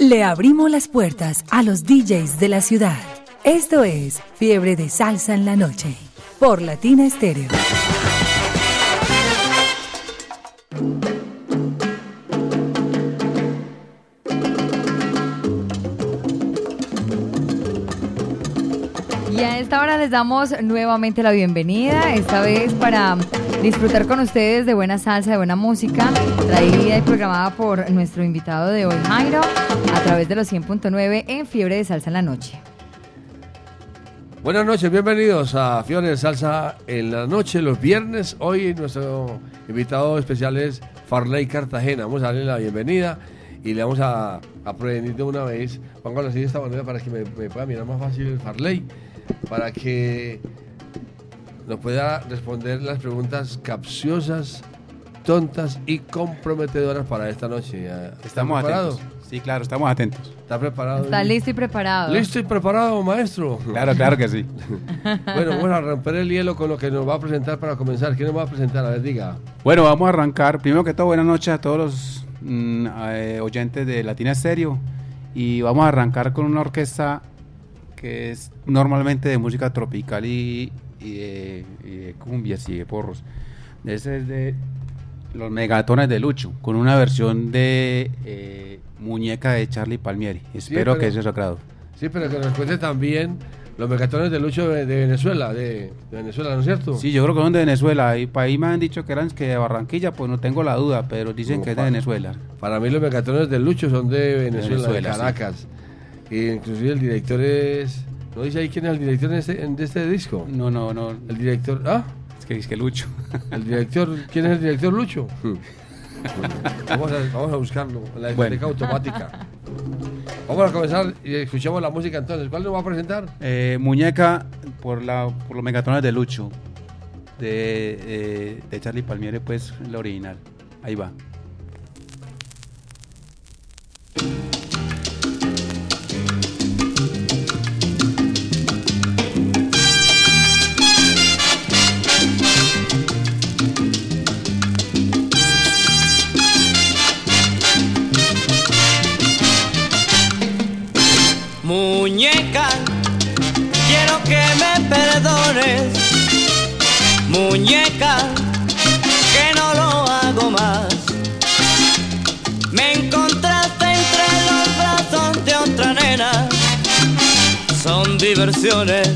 Le abrimos las puertas a los DJs de la ciudad. Esto es Fiebre de Salsa en la Noche por Latina Estéreo. Y a esta hora les damos nuevamente la bienvenida, esta vez para disfrutar con ustedes de buena salsa, de buena música, traída y programada por nuestro invitado de hoy, Jairo, a través de los 100.9 en Fiebre de Salsa en la Noche. Buenas noches, bienvenidos a Fiebre de Salsa en la noche, los viernes. Hoy nuestro invitado especial es Farley Cartagena. Vamos a darle la bienvenida y le vamos a, a prevenir de una vez. Pongo así de esta manera para que me, me pueda mirar más fácil el Farley, para que nos pueda responder las preguntas capciosas, tontas y comprometedoras para esta noche. ¿Está Estamos preparado? atentos. Sí, claro, estamos atentos. ¿Está preparado? Está listo y preparado. ¿Listo y preparado, maestro? Claro, claro que sí. Bueno, vamos a romper el hielo con lo que nos va a presentar para comenzar. ¿Quién nos va a presentar? A ver, diga. Bueno, vamos a arrancar. Primero que todo, buenas noches a todos los mm, eh, oyentes de Latina Estéreo. Y vamos a arrancar con una orquesta que es normalmente de música tropical y, y de, y de cumbias y de porros. Ese es de los megatones de Lucho, con una versión de eh, Muñeca de Charlie Palmieri. Espero pero- que eso es agrado. Sí, pero que nos cuente también los megatones de Lucho de, de Venezuela, de, de Venezuela, ¿no es cierto? Sí, yo creo que son de Venezuela. Y para ahí me han dicho que eran que de Barranquilla, pues no tengo la duda, pero dicen No, que es de Venezuela. Para mí los megatones de Lucho son de Venezuela, de, Venezuela, sí. Caracas. Y inclusive el director es... ¿No dice ahí quién es el director de este, de este disco? No, no, no. El director... ¿Ah? Es que es que Lucho. El director... ¿Quién es el director Lucho? vamos, a, vamos a buscarlo en la Bueno. automática. Vamos a comenzar y escuchamos la música entonces. ¿Cuál nos va a presentar? Eh, muñeca por, la, por los megatones de Lucho. De, eh, de Charlie Palmieri, pues la original. Ahí va. Muñeca, quiero que me perdones. Muñeca, que no lo hago más. Me encontraste entre los brazos de otra nena. Son diversiones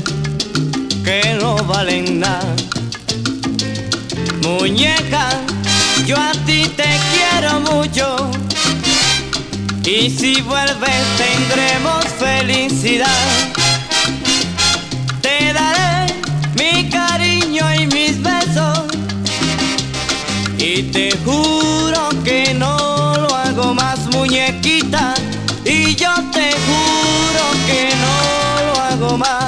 que no valen nada. Muñeca, yo a ti te quiero mucho. Y si vuelves tendremos felicidad. Te daré mi cariño y mis besos. Y te juro que no lo hago más muñequita. Y yo te juro que no lo hago más.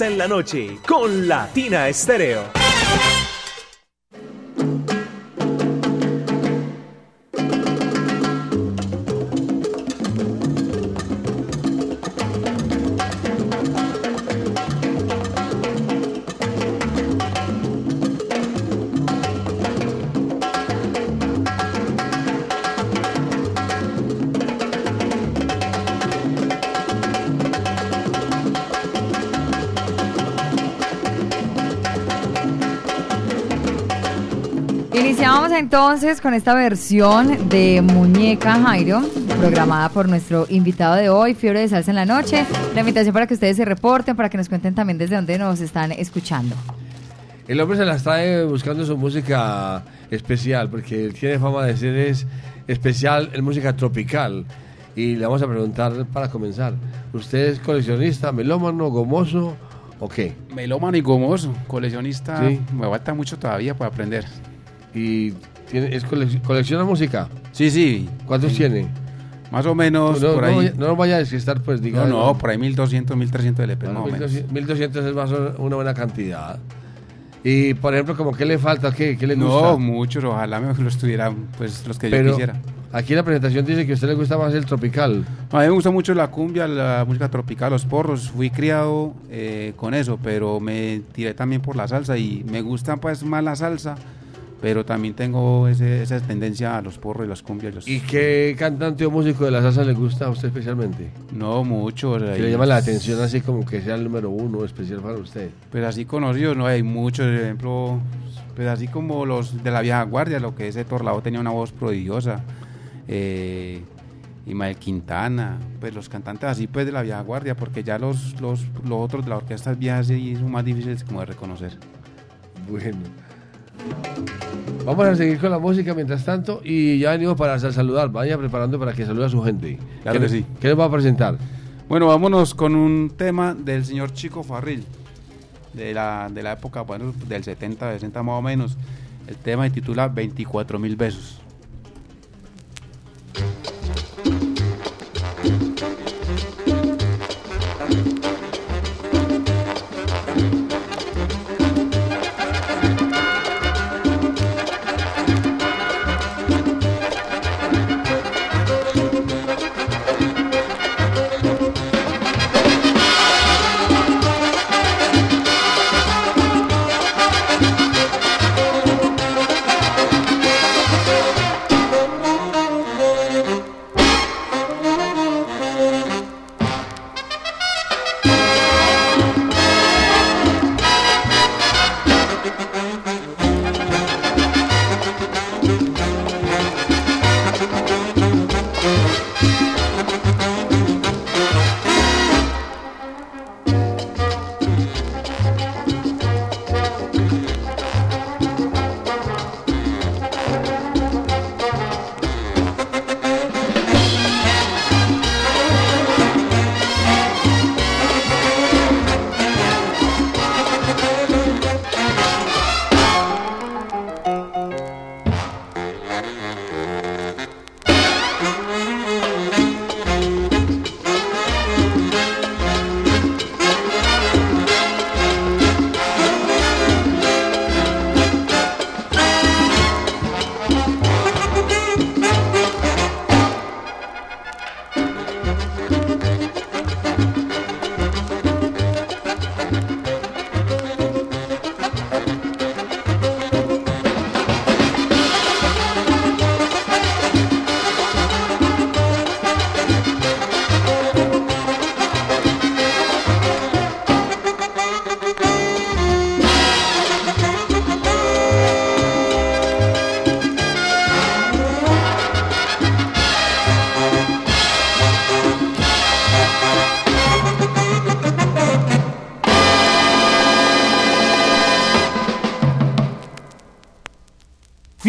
En la noche con Latina Estéreo. Entonces con esta versión de Muñeca Jairo, programada por nuestro invitado de hoy, Fiebre de Salsa en la Noche. La invitación para que ustedes se reporten, para que nos cuenten también desde dónde nos están escuchando. El hombre se las trae buscando su música especial, porque él tiene fama de ser es especial en música tropical. Y le vamos a preguntar para comenzar, ¿usted es coleccionista, melómano, gomoso o qué? Melómano y gomoso, coleccionista, Sí. me falta mucho todavía para aprender. ¿Y tiene, es colec- colecciona música? Sí, sí, ¿Cuántos tiene? más o menos no, por no ahí. vaya- no vaya a despistar, pues diga. no, no, por ahí 1200, 1300 LP, Bueno, más o menos. 1200, 1200 es más una buena cantidad. Y, por ejemplo, como qué le falta, qué, qué le No, gusta. muchos, ojalá me los tuvieran, pues los que yo Pero quisiera. aquí la presentación dice que a usted le gusta más el tropical. No, a mí me gusta mucho la cumbia, la música tropical, los porros. Fui criado eh, con eso, pero me tiré también por la salsa y me gusta pues más la salsa, pero también tengo ese- esa tendencia a los porros y las cumbias. los- ¿Y qué cantante o músico de la salsa le gusta a usted especialmente? No mucho. Que le llama la atención así como que sea el número uno especial para usted. Pues así conocidos, no hay muchos, por ejemplo, pues así como los de la vieja guardia, lo que ese Torlao tenía una voz prodigiosa. Eh, Imael Quintana, pues los cantantes así pues de la vieja guardia, porque ya los, los, los otros de la orquesta viejas sí son más difíciles como de reconocer. Bueno. Vamos a seguir con la música mientras tanto y ya venimos para sal- saludar. Vaya preparando para que salude a su gente. Claro ¿Qué que sí. ¿Qué les va a presentar? Bueno, vámonos con un tema del señor Chico Farril, de la, de la época, bueno, del 70, 60 más o menos. El tema se titula 24 mil besos.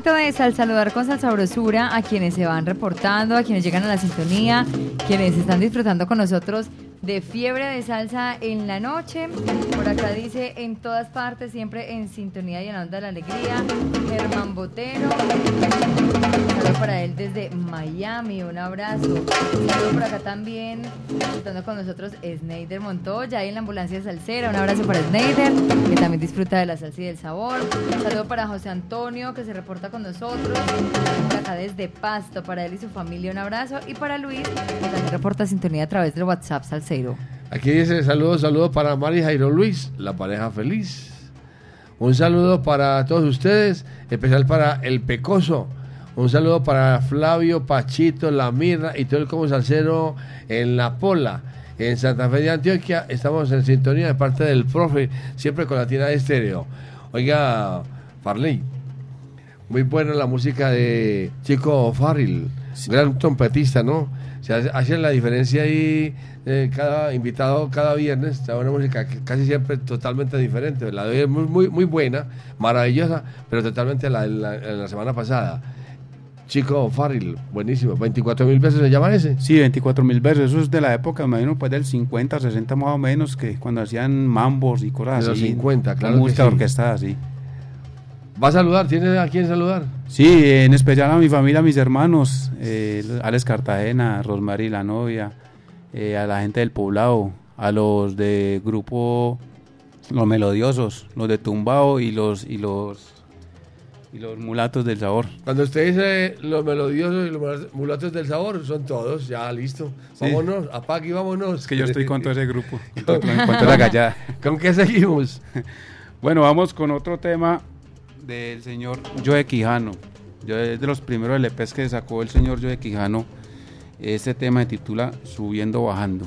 Momento de sal saludar con salsabrosura a quienes se van reportando, a quienes llegan a la sintonía, quienes están disfrutando con nosotros de fiebre de salsa en la noche. Por acá dice en todas partes, siempre en sintonía y en la onda de la alegría. Germán Botero. Para él desde Miami, un abrazo. Un saludo por acá también, disfrutando con nosotros Sneider Montoya, en la ambulancia salsera. Un abrazo para Sneider, que también disfruta de la salsa y del sabor. Un saludo para José Antonio, que se reporta con nosotros. Acá desde Pasto, para él y su familia, un abrazo. Y para Luis, que también reporta sintonía a través del WhatsApp salsero. Aquí dice saludos, saludos para Mari Jairo Luis, la pareja feliz. Un saludo para todos ustedes, especial para El Pecoso. Un saludo para Flavio, Pachito, La Mirra y todo el como salsero en La Pola. En Santa Fe de Antioquia estamos en sintonía de parte del profe, siempre con la tienda de estéreo. Oiga, Farley, muy buena la música de Chico Farrell, gran trompetista, ¿no? Se hace, hace la diferencia ahí, eh, cada invitado cada viernes, está una música que casi siempre totalmente diferente. La de hoy es muy, muy, muy buena, maravillosa, pero totalmente la de la, la semana pasada. Chico Farrell, buenísimo. 24 mil veces se llama ese. Sí, 24 mil versos. Eso es de la época, me imagino, pues del 50, 60 más o menos, que cuando hacían mambos y cosas De los así. 50, claro Música sí. orquestada, sí. ¿Va a saludar? ¿Tiene a quién saludar? Sí, en especial a mi familia, a mis hermanos, eh, Alex Cartagena, Rosmary la novia, eh, a la gente del poblado, a los de grupo Los Melodiosos, los de Tumbao y los y los y los mulatos del sabor. Cuando usted dice los melodiosos y los mulatos del sabor, son todos, ya listo. Sí. Vámonos, apague y vámonos. Es que yo estoy con todo ese grupo, con, con la gallada. ¿Con qué seguimos? Bueno, vamos con otro tema del señor Joe Quijano. Yo es de los primeros LPs que sacó el señor Joe Quijano. Este tema se titula Subiendo, Bajando.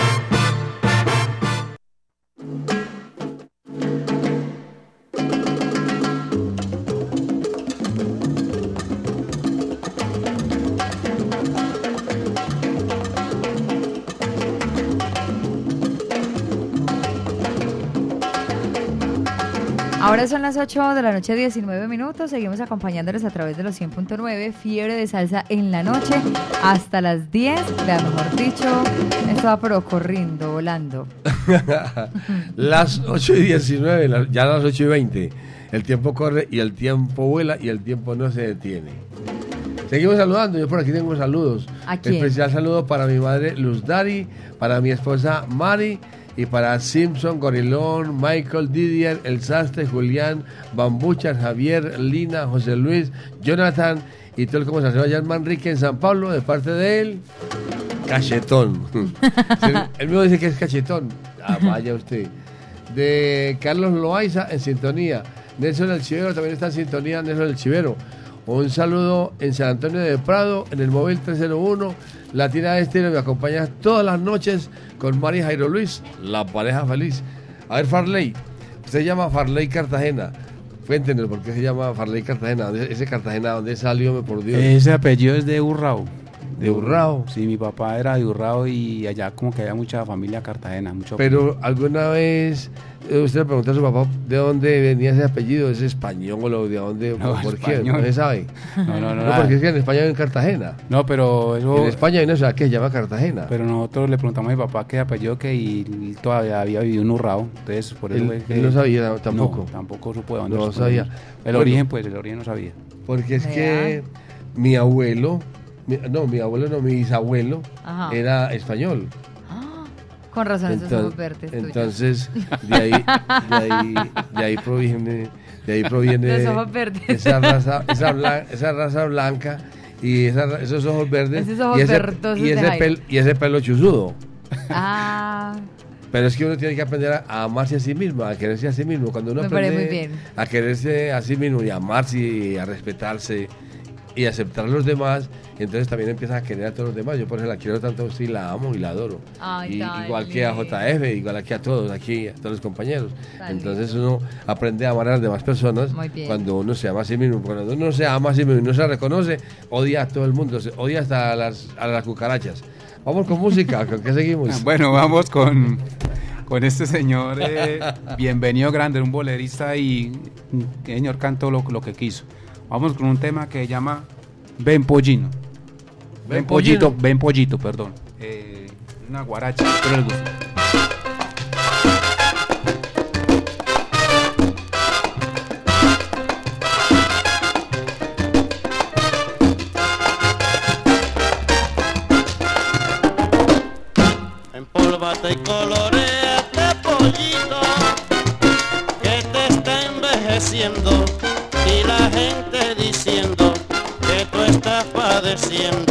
8 de la noche, 19 minutos. Seguimos acompañándoles a través de los 100.9, Fiebre de Salsa en la noche, hasta las 10. Vea, mejor dicho, esto va pero corriendo, volando. las 8 y 19, la- ya las 8 y 20. El tiempo corre y el tiempo vuela y el tiempo no se detiene. Seguimos saludando, yo por aquí tengo saludos. ¿A quién? Especial saludo para mi madre Luz Dari, para mi esposa Mari y para Simpson, Gorilón, Michael, Didier, El Sastre, Julián, Bambuchas, Javier, Lina, José Luis, Jonathan y todo el conversación allá en Manrique, en San Pablo, de parte de él, Cachetón. Él mismo dice que es cachetón. Ah, vaya usted. De Carlos Loaiza en sintonía. Nelson El Chivero también está en sintonía. Nelson El Chivero. Un saludo en San Antonio de Prado, en el móvil 301. Latina Estéreo me acompaña todas las noches con María Jairo Luis, la pareja feliz. A ver, Farley. Usted se llama Farley Cartagena. Cuéntenos por qué se llama Farley Cartagena. ¿Dónde- Ese Cartagena, ¿dónde salió, por Dios? Ese apellido es de Urrao. De Urrao. Sí, mi papá era de Urrao y allá como que había mucha familia cartagena. Mucho Pero alguna vez eh, usted le preguntó a su papá de dónde venía ese apellido, es español o de dónde, No, por qué, español. no se sabe. No, no, no. Porque es que en España hay en Cartagena. No, pero eso... En España hay una ciudad que se llama Cartagena. Pero nosotros le preguntamos a mi papá qué apellido que y todavía había vivido en Urrao. Entonces, por eso Él- fue que- él no sabía tampoco. No, tampoco supo de dónde No sabía. El Bueno. origen, pues, el origen no sabía. Porque es que mi abuelo, mi- no, mi abuelo no, mi bisabuelo Ajá. era español. Ah, Con razón, esos Enton- ojos verdes. tuyos. entonces, de ahí, de ahí, de ahí proviene, de ahí proviene esa raza, esa, blan- esa raza blanca y esa esos ojos verdes Esos ojos y, ese, y, ese pel- y ese pelo chuzudo. Ah, Pero es que uno tiene que aprender a, a amarse a sí mismo, a quererse a sí mismo. Cuando uno Me aprende muy bien. a quererse a sí mismo y a amarse y a respetarse y aceptar a los demás, entonces también empieza a querer a todos los demás. Yo por eso la quiero tanto, sí, la amo y la adoro. Ay, Y- igual que a. JF, igual aquí a todos, aquí a todos los compañeros. Tan Entonces uno aprende a amar a las demás personas cuando uno se ama a sí mismo. Cuando uno se ama a sí mismo y no se reconoce, odia a todo el mundo, odia hasta a las, a las cucarachas. Vamos con música, ¿con qué seguimos? Bueno, vamos con, con este señor, eh, bienvenido grande, un bolerista y que señor cantó lo, lo que quiso. Vamos con un tema que se llama Ven Pollino. Ven Ven Pollito, Pollino. Ven Pollito, perdón. Eh, una guaracha, espero les guste. Empólvate y coloreate, pollito, que te está envejeciendo siempre.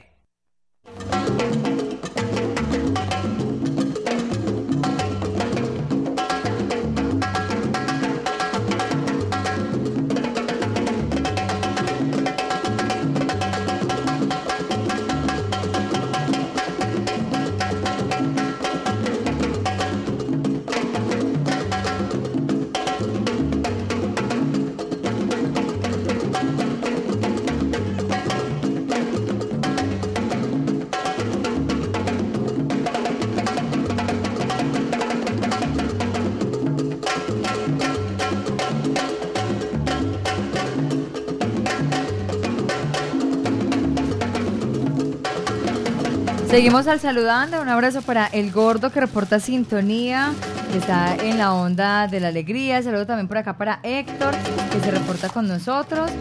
Seguimos al saludando, un abrazo para el gordo que reporta sintonía, que está en la onda de la alegría. Saludo también por acá para Héctor, que se reporta con nosotros.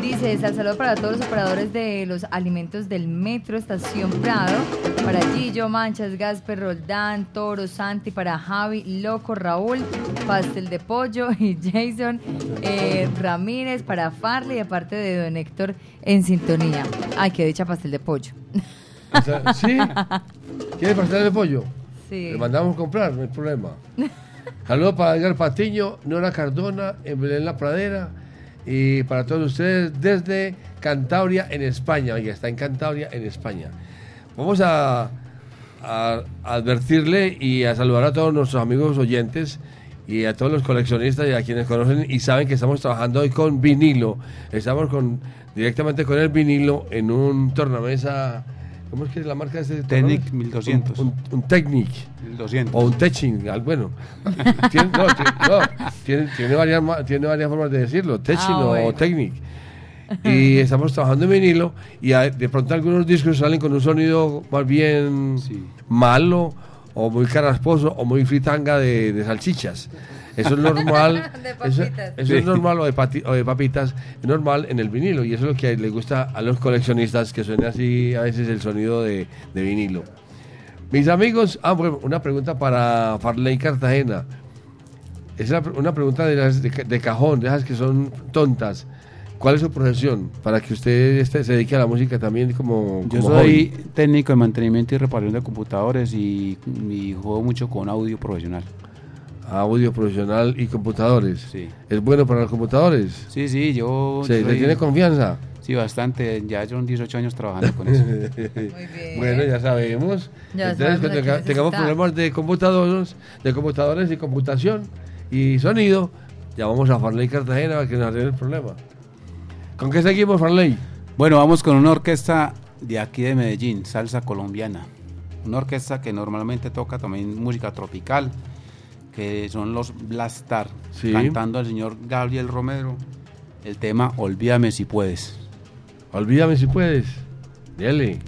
Dice, al saludo para todos los operadores de los alimentos del Metro Estación Prado, para Gillo, Manchas, Gasper, Roldán, Toro, Santi, para Javi, Loco, Raúl, Pastel de Pollo y Jason eh, Ramírez, para Farley, aparte de Don Héctor en sintonía. Ay, qué dicha Pastel de Pollo. O sea, ¿Sí? ¿Quiere pastel de pollo? Sí. Le mandamos comprar, no hay problema. Saludos para Edgar Patiño, Nora Cardona, en Belén La Pradera. Y para todos ustedes desde Cantabria, en España. Oiga, está en Cantabria, en España. Vamos a, a advertirle y a saludar a todos nuestros amigos oyentes y a todos los coleccionistas y a quienes conocen y saben que estamos trabajando hoy con vinilo. Estamos con directamente con el vinilo en un tornamesa. ¿Cómo es que es la marca de este Technic tornamesa? 1200. Un, un, un Technic. 1200. O un teching, al- bueno. tiene, no, tiene, no, tiene- tiene varias, ma- tiene varias formas de decirlo, teching Ah, o bueno. technic. Y estamos trabajando en vinilo y a- de pronto algunos discos salen con un sonido más bien Sí. malo o muy carrasposo o muy fritanga de, de salchichas. Eso es normal. De eso, papitas. eso es normal o de, pati- o de papitas, es normal en el vinilo y eso es lo que le gusta a los coleccionistas que suene así a veces el sonido de, de vinilo. Mis amigos, ah, bueno, una pregunta para Farley Cartagena. Es una, pregunta de, las de, ca- de cajón, de esas que son tontas. ¿Cuál es su profesión? Para que usted este, se dedique a la música también como, Yo como soy hobby. técnico de mantenimiento y reparación de computadores y, y juego mucho con audio profesional. Audio profesional y computadores. Sí. ¿Es bueno para los computadores? Sí, sí, yo... ¿Se, soy- ¿le tiene confianza? Sí, bastante. Ya son 18 años trabajando con eso. Muy bien. Bueno, ya sabemos. Ya Entonces, sabemos cuando tengamos problemas de computadores, de computadores y computación y sonido, llamamos a Farley Cartagena para que nos arregle el problema. ¿Con qué seguimos, Farley? Bueno, vamos con una orquesta de aquí de Medellín, salsa colombiana. Una orquesta que normalmente toca también música tropical, que son los Blastar, Sí. cantando al señor Gabriel Romero el tema Olvídame si puedes. Olvídame si puedes. Dele.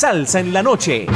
Salsa en la noche.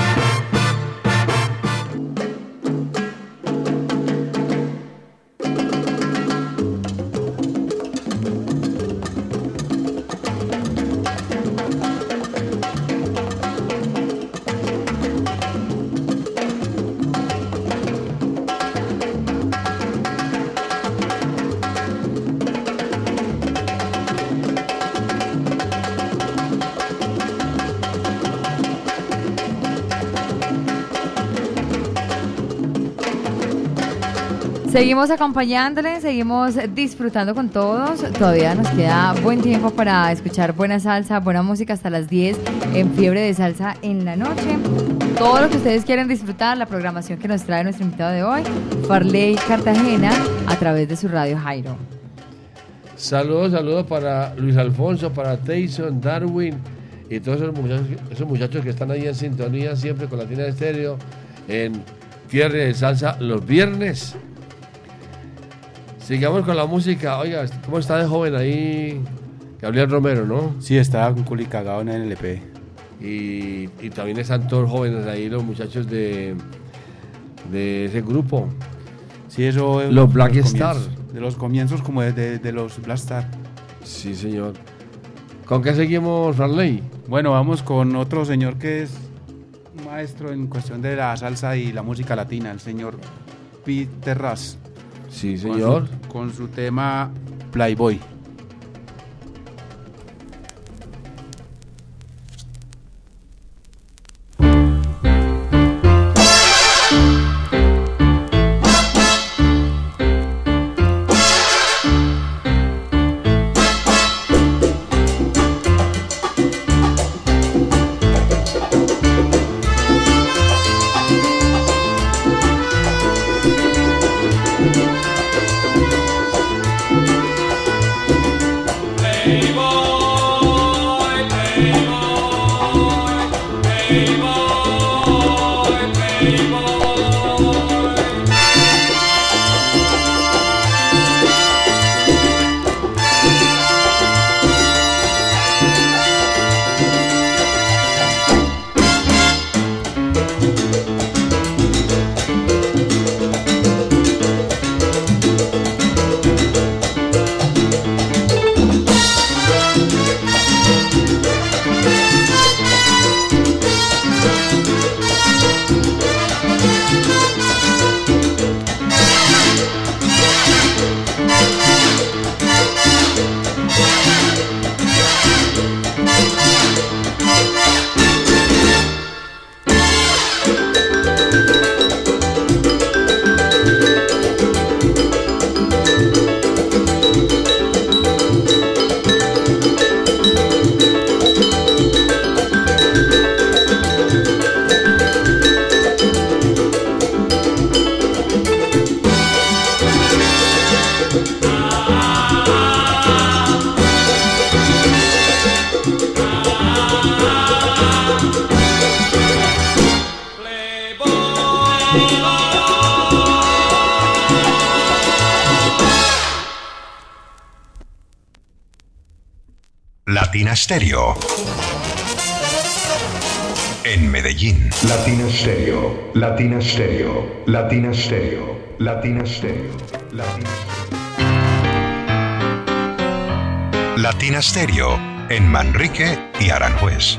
Seguimos acompañándoles, seguimos disfrutando con todos. Todavía nos queda buen tiempo para escuchar buena salsa, buena música hasta las 10 en Fiebre de Salsa en la noche. Todo lo que ustedes quieren disfrutar, la programación que nos trae nuestro invitado de hoy, Farley Cartagena, a través de su radio Jairo. Saludos, saludos para Luis Alfonso, para Tyson, Darwin y todos esos muchachos, que están ahí en sintonía siempre con Latina Estéreo en Fiebre de Salsa los viernes. Sigamos con la música. Oiga, ¿cómo está de joven ahí Gabriel Romero, no? Sí, estaba con culi cagado en el LP. Y, y también están todos jóvenes ahí, los muchachos de, de ese grupo. Sí, eso es Los Black Star. De los comienzos como de, de- de los Black Star. Sí, señor. ¿Con qué seguimos, Farley? Bueno, vamos con otro señor que es maestro en cuestión de la salsa y la música latina, el señor Peter Ras. Sí, Con señor. su- Con su tema Playboy. Latina. En Manrique y Aranjuez.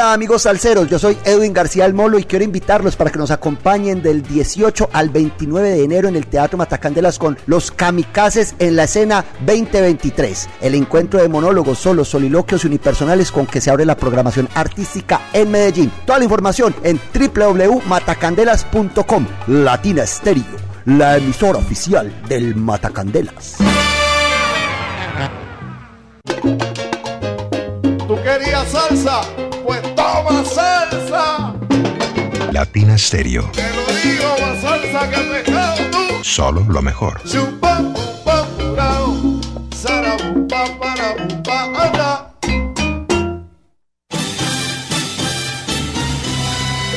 Hola amigos salseros, yo soy Edwin García El Molo y quiero invitarlos para que nos acompañen del 18 al 29 de enero en el Teatro Matacandelas con Los Kamikazes en la escena 2023. El encuentro de monólogos, solos, soliloquios y unipersonales con que se abre la programación artística en Medellín. Toda la información en www.matacandelas.com. Latina Stereo, la emisora oficial del Matacandelas. ¿Tú querías salsa? Pues toma salsa. Latina Stereo. Te lo digo, más salsa que pescado tú. Solo lo mejor. Chupa, pupa, purao. Sarabupa, parabupa, anda.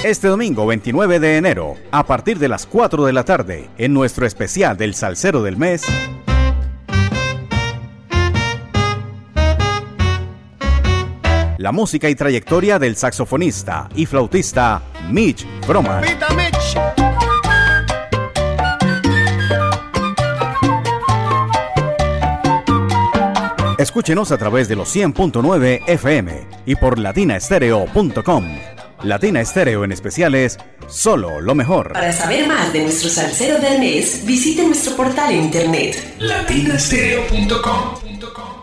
Este domingo 29 de enero, a partir de las 4 de la tarde, en nuestro especial del Salsero del Mes, la música y trayectoria del saxofonista y flautista Mitch Broman. Escúchenos a través de los 100.9 FM y por latinaestereo.com. Latina Estéreo en especiales, solo lo mejor. Para saber más de nuestro salsero del mes, visite nuestro portal en internet latinastereo.com.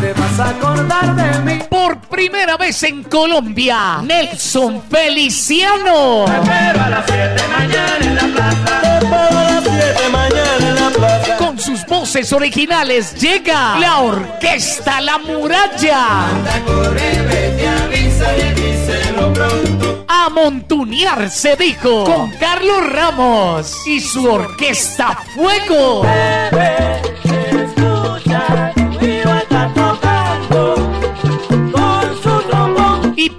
Te vas a acordar de mí. Por primera vez en Colombia, Nelson Feliciano. Te espero a las 7 mañana en la plaza. Te espero a las 7 mañana en la plaza. Con sus voces originales llega la Orquesta La Muralla. Anda, corre, vete, avisa y díselo pronto. A montunear se dijo con Carlos Ramos y su Orquesta Fuego.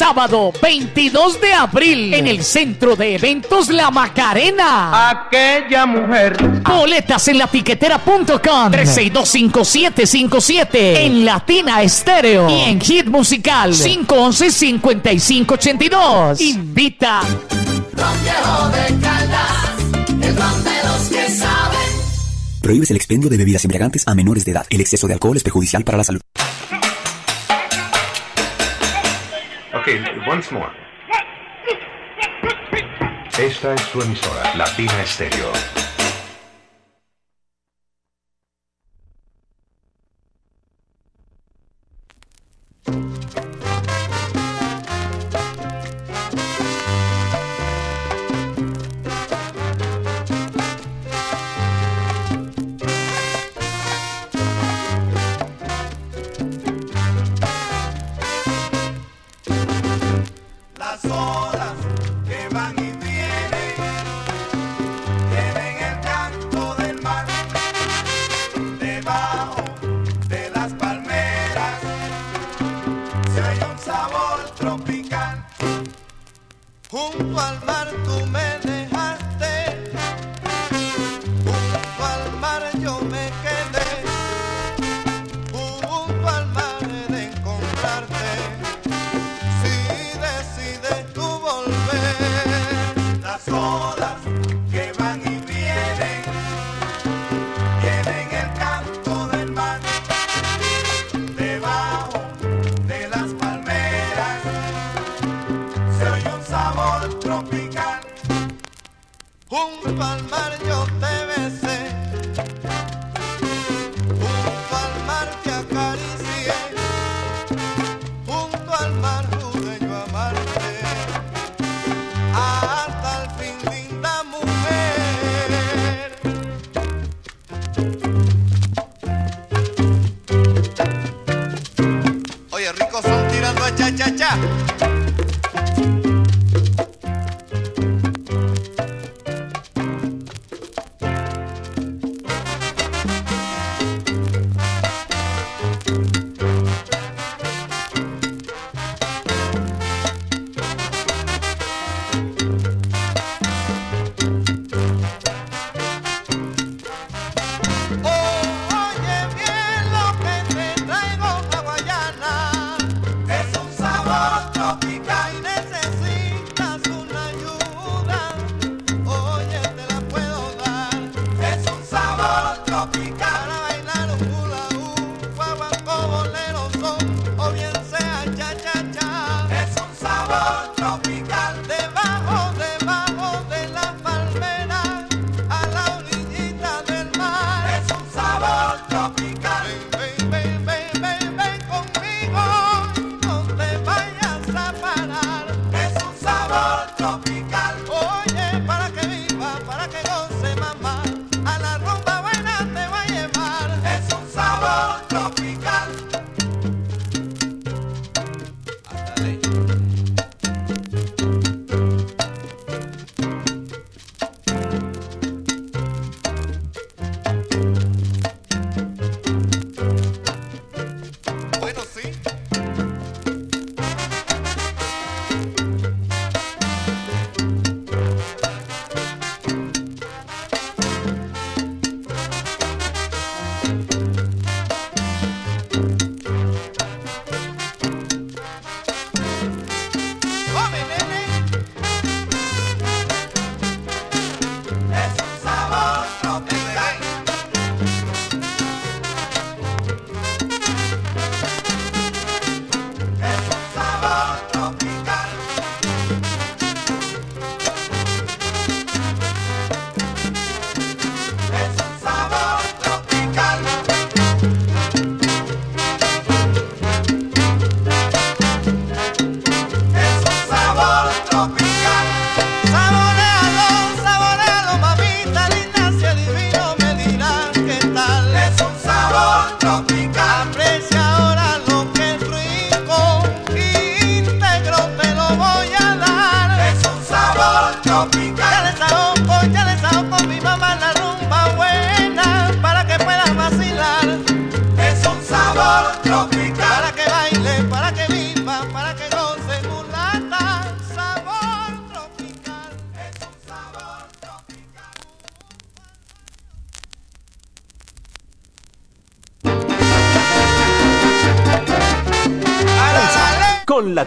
Sábado 22 de abril en el centro de eventos La Macarena. Aquella mujer. Boletas en latiquetera.com 3625757 en Latina Estéreo y en Hit Musical 511-5582. Invita. Ron viejo de Caldas, el ron de los que saben. Prohíbes el expendio de bebidas embriagantes a menores de edad. El exceso de alcohol es perjudicial para la salud. Once more. Esta es tu emisora, Latina Stereo. junto al mar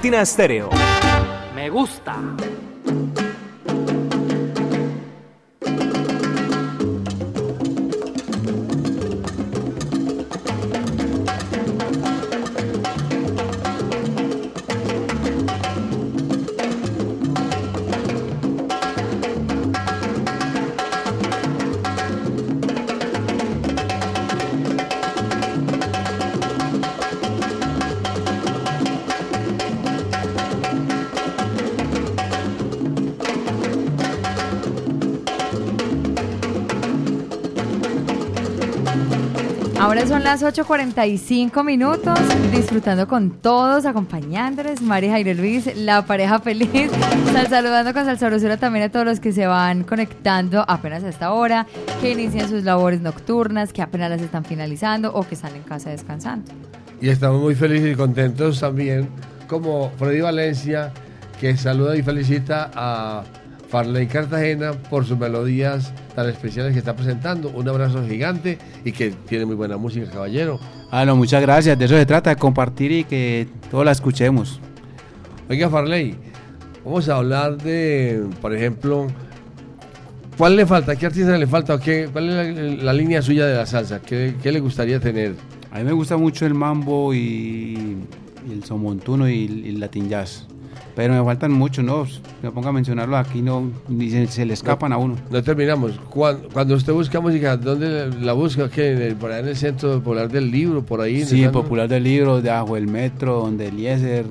Latina Estéreo. Me gusta. 8.45 minutos, disfrutando con todos, acompañándoles, María Jairo Luis, la pareja feliz, Sal saludando con Salsa también a todos los que se van conectando apenas a esta hora, que inician sus labores nocturnas, que apenas las están finalizando o que están en casa descansando. Y estamos muy felices y contentos también, como Freddy Valencia, que saluda y felicita a Farley Cartagena por sus melodías tan especiales que está presentando. Un abrazo gigante y que tiene muy buena música, caballero. Ah, no, muchas gracias. De eso se trata, de compartir y que todos la escuchemos. Oiga, Farley, vamos a hablar de, por ejemplo, ¿cuál le falta? ¿Qué artista le falta? ¿O qué, ¿Cuál es la, la línea suya de la salsa? ¿Qué, qué le gustaría tener? A mí me gusta mucho el mambo y, y el somontuno y, y el latin jazz. Pero me faltan muchos, ¿no? Me pongo a mencionarlo aquí, no, ni se, se le escapan a uno. No terminamos. Cuando, cuando usted busca música, ¿dónde la busca? ¿Qué? ¿En el- ¿Por ahí en el centro popular del libro? ¿Por ahí? Sí, ¿Están- popular del libro, de Ajo el Metro, donde Eliezer.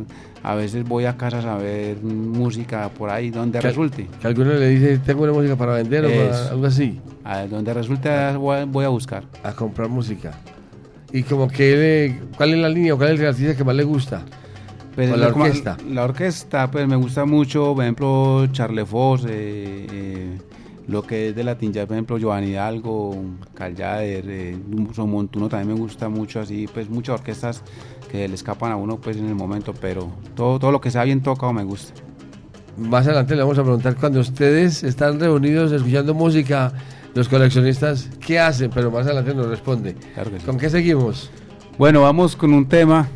A veces voy a casas a ver música por ahí, donde Que- resulte. Que alguno le dice, tengo una música para vender o para algo así. A donde resulte voy a- voy a buscar. A comprar música. Y como que, le- ¿cuál es la línea o cuál es el artista que más le gusta? Pues o la orquesta. La orquesta, pues me gusta mucho, por ejemplo, Charles Foss, eh, eh, lo que es de Latin Jazz, por ejemplo, Giovanni Hidalgo, Callader, eh, Montuno también me gusta mucho, así, pues muchas orquestas que le escapan a uno pues en el momento, pero todo, todo lo que sea bien tocado me gusta. Más adelante le vamos a preguntar cuando ustedes están reunidos escuchando música, los coleccionistas, ¿qué hacen? Pero más adelante nos responde. ¿Con qué seguimos? Bueno, vamos con un tema.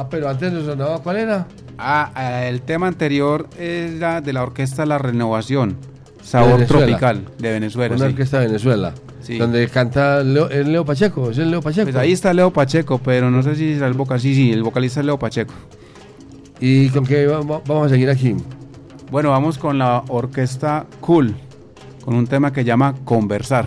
Ah, pero antes nos sonaba, ¿cuál era? Ah, ah, el tema anterior es la de la orquesta La Renovación, Sabor. Tropical, de Venezuela. Una sí. orquesta de Venezuela. Sí. Donde canta Leo, ¿es Leo Pacheco. ¿Es el Leo Pacheco? Pues ahí está Leo Pacheco, pero no sé si será el vocalista. Sí, sí, el vocalista es Leo Pacheco. ¿Y con qué va- va- vamos a seguir aquí? Bueno, vamos con la orquesta Cool, con un tema que llama Conversar.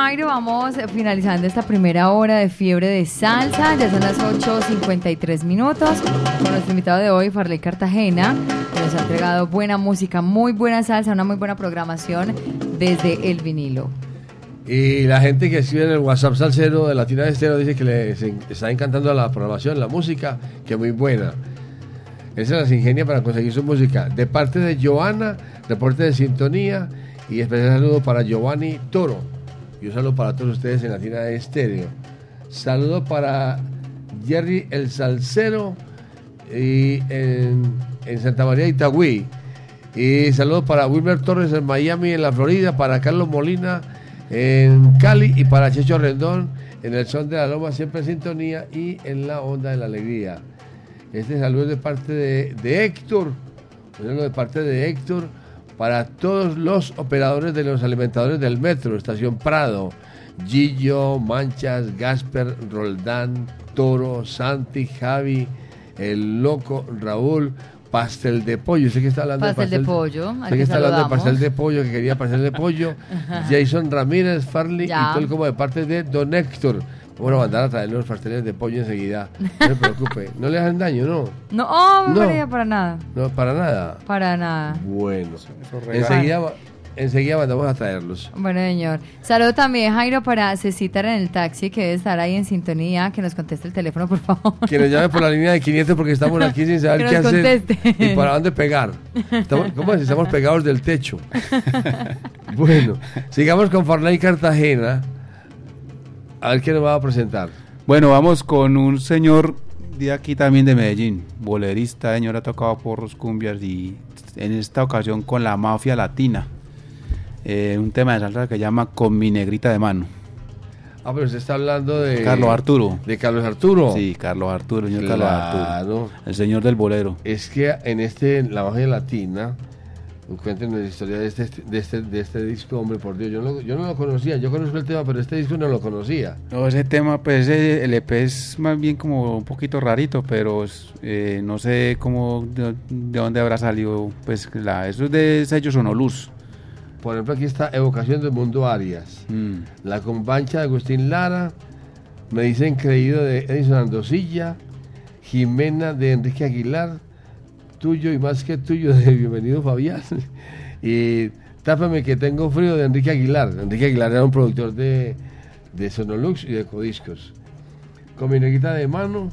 Jairo, vamos finalizando esta primera hora de fiebre de salsa. Ya son las 8.53 minutos. Con nuestro invitado de hoy, Farley Cartagena, que nos ha entregado buena música, muy buena salsa, una muy buena programación desde el vinilo. Y la gente que escribe en el WhatsApp salsero de Latina de Estero dice que les está encantando la programación, la música, que muy buena. Esa es la ingenia para conseguir su música. De parte de Joana, reporte de sintonía y especial saludo para Giovanni Toro. Y un saludo para todos ustedes en Latina de Estéreo. Saludo para Jerry el Salsero y en, Santa María Itagüí. Y saludos para Wilmer Torres en Miami, en la Florida, para Carlos Molina en Cali y para Checho Rendón en el Son de la Loma, siempre en sintonía y en la Onda de la Alegría. Este saludo es de parte de, de Héctor, de parte de Héctor para todos los operadores de los alimentadores del metro, Estación Prado, Gillo, Manchas, Gasper, Roldán, Toro, Santi, Javi, El Loco, Raúl, Pastel de Pollo. Sé que está hablando Pastel de de pollo, Sé que que está hablando de pastel de pollo, que quería pastel de pollo. Jason Ramírez, Farley Ya. y todo el como de parte de Don Héctor. Vamos a mandar a traer los pasteles de pollo enseguida. No se preocupe. No le hacen daño, ¿no? No, oh, No. Para nada. No, para nada. Para nada. Bueno. Enseguida, enseguida mandamos a traerlos. Bueno, señor. Saludo también, Jairo, para Cecitar en el taxi, que debe estar ahí en sintonía. Que nos conteste el teléfono, por favor. Que nos llame por la línea de 500 porque estamos aquí sin saber Que qué nos hacer conteste. y para dónde pegar. Estamos, ¿Cómo es? Estamos pegados del techo. bueno, sigamos con Farley Cartagena. A ver quién nos va a presentar. Bueno, vamos con un señor de aquí también de Medellín, bolerista, señor ha tocado porros, cumbias y en esta ocasión con la mafia latina. Eh, un tema de salsa que llama Con mi negrita de mano. Ah, pero usted está hablando de... Carlos Arturo. De Carlos Arturo. Sí, Carlos Arturo, señor Carlos. Arturo. El señor del bolero. Es que en este, en la magia latina, cuéntenos la historia de este, de este, de este disco, hombre, por Dios, yo no, yo no lo conocía, yo conozco el tema, pero este disco no lo conocía. No, ese tema, pues el EP es más bien como un poquito rarito, pero eh, no sé cómo, de, de dónde habrá salido, pues la, eso es de sello Sonoluz. Por ejemplo, aquí está Evocación del Mundo Arias. Mm. La Combancha de Agustín Lara. Me dicen creído de Edison Andosilla. Jimena de Enrique Aguilar. Tuyo y más que tuyo de Bienvenido Fabián. Y Tápame que tengo frío de Enrique Aguilar. Enrique Aguilar era un productor de, de Sonolux y de Codiscos. Con mi negrita de mano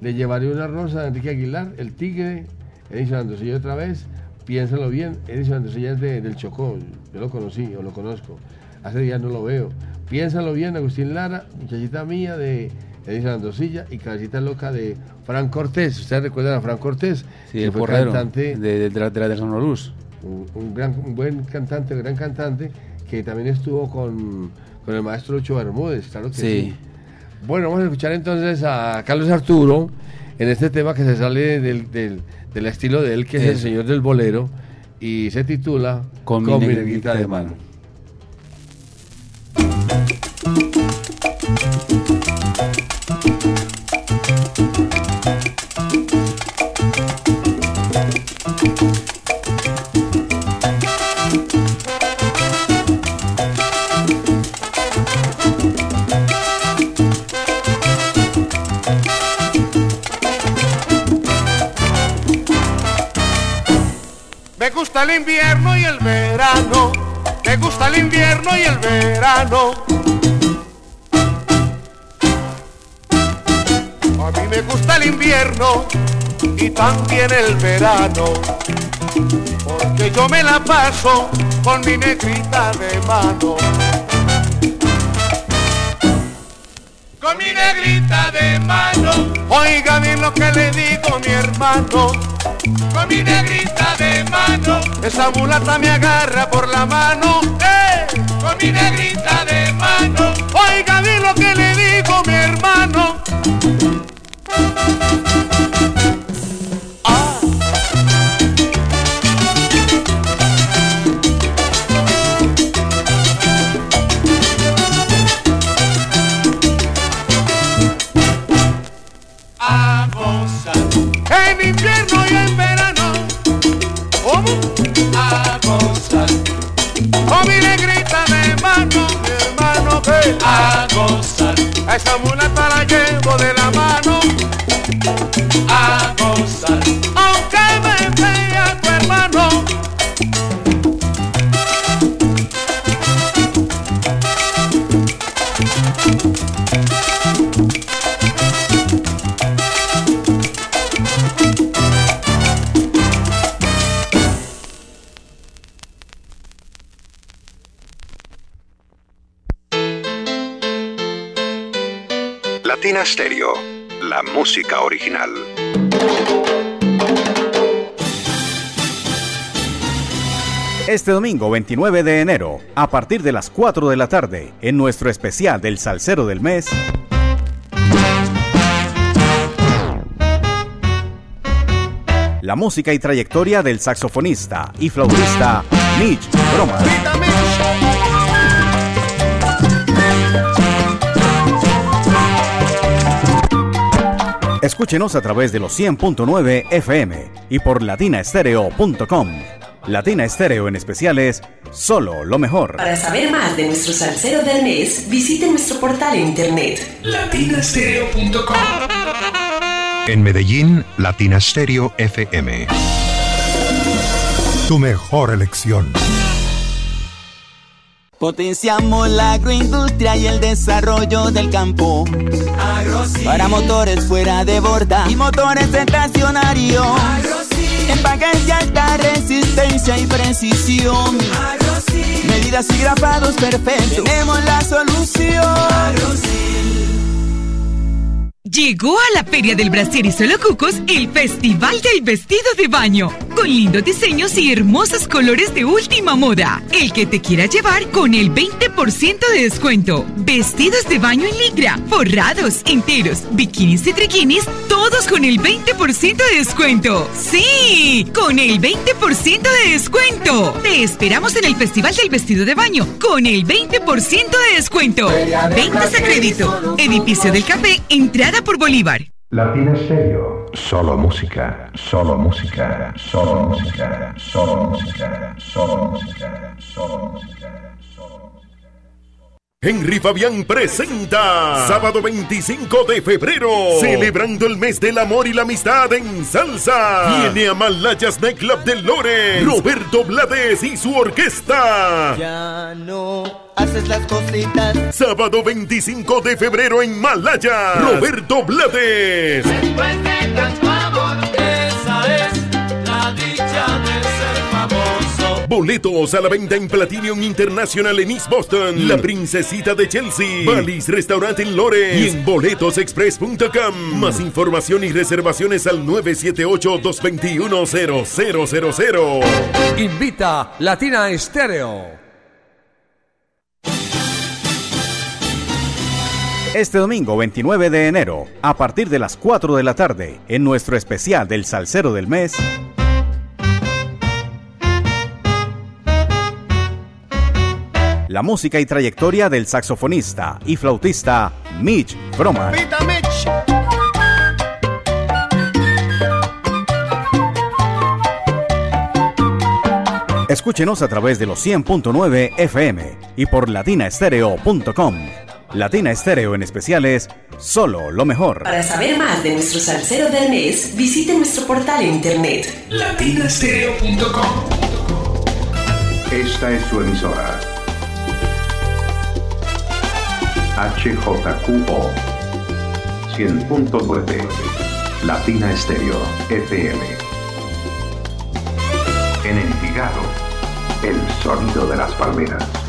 le llevaré una rosa de Enrique Aguilar, El Tigre, Edison Andosilla otra vez. Piénsalo bien, Edison Andosilla es de- del Chocó, yo lo conocí o lo conozco. Hace días no lo veo. Piénsalo bien, Agustín Lara, muchachita mía de Edison Andosilla y Cabecita Loca de Fran Cortés. ¿Ustedes recuerdan a Fran Cortés? Sí, Que el fue porrero cantante de, de, de la, de la Sonoluz. un, un gran, un buen cantante, gran cantante, que también estuvo con, con el maestro Ocho Bermúdez, claro que sí. Sí. Bueno, vamos a escuchar entonces a Carlos Arturo en este tema que se sale del, del, del estilo de él, que es el señor del bolero, y se titula Con mi negrita de mano. Gusta el invierno y el verano. Me gusta el invierno y el verano. A mí me gusta el invierno y también el verano. Porque yo me la paso con mi negrita de mano. Con mi negrita de mano. Oiga bien lo que le digo mi hermano. Con mi negrita de mano. Esa mulata me agarra por la mano. ¡Eh! Con mi negrita de mano. Oiga bien lo que le digo mi hermano. Este domingo 29 de enero, a partir de las 4 de la tarde, en nuestro especial del Salsero del Mes, la música y trayectoria del saxofonista y flautista Mitch Broma. Escúchenos a través de los 100.9 FM y por latinaestereo.com. Latina Estéreo en especiales, solo lo mejor. Para saber más de nuestro salsero del mes, visite nuestro portal en internet. latinastereo.com. En Medellín, Latina Stereo FM. Tu mejor elección. Potenciamos la agroindustria y el desarrollo del campo. Para motores fuera de borda y motores estacionarios. Empaques de alta resistencia y precisión. Medidas y grapados perfectos. Tenemos la solución. Llegó a la Feria del Brasier y Solo Cucos el Festival del Vestido de Baño, con lindos diseños y hermosos colores de última moda. El que te quiera llevar con el 20% de descuento. Vestidos de baño en ligra, forrados, enteros, bikinis y triquinis, todos con el 20% de descuento. ¡Sí! ¡Con el 20% de descuento! Te esperamos en el Festival del Vestido de Baño con el 20% de descuento. Ventas a crédito. Edificio del Café, entrada por Bolívar. Latina Stereo. Solo música, solo música, solo música, solo música, solo música, solo música. Henry Fabián presenta sábado 25 de febrero, celebrando el mes del amor y la amistad en salsa. Viene a Malayas Nightclub de Lore, Roberto Blades y su orquesta. Ya no haces las cositas. Sábado 25 de febrero en Malaya, Roberto Blades. Después de Boletos a la venta en Platinum International en East Boston. La Princesita de Chelsea. Balis Restaurante en Lores. Y en boletosexpress.com. Más información y reservaciones al 978-221-0000. Invita Latina Estéreo. Este domingo 29 de enero, a partir de las 4 de la tarde, en nuestro especial del Salsero del Mes, la música y trayectoria del saxofonista y flautista Mitch Mitch. Escúchenos a través de los 100.9 FM y por latinaestereo.com. Latina Estéreo en especiales, solo lo mejor. Para saber más de nuestro salsero del mes, visite nuestro portal en internet latinastereo.com. Esta es su emisora. HJQO 100.9 Latina Estéreo FM. En Envigado, el sonido de las palmeras.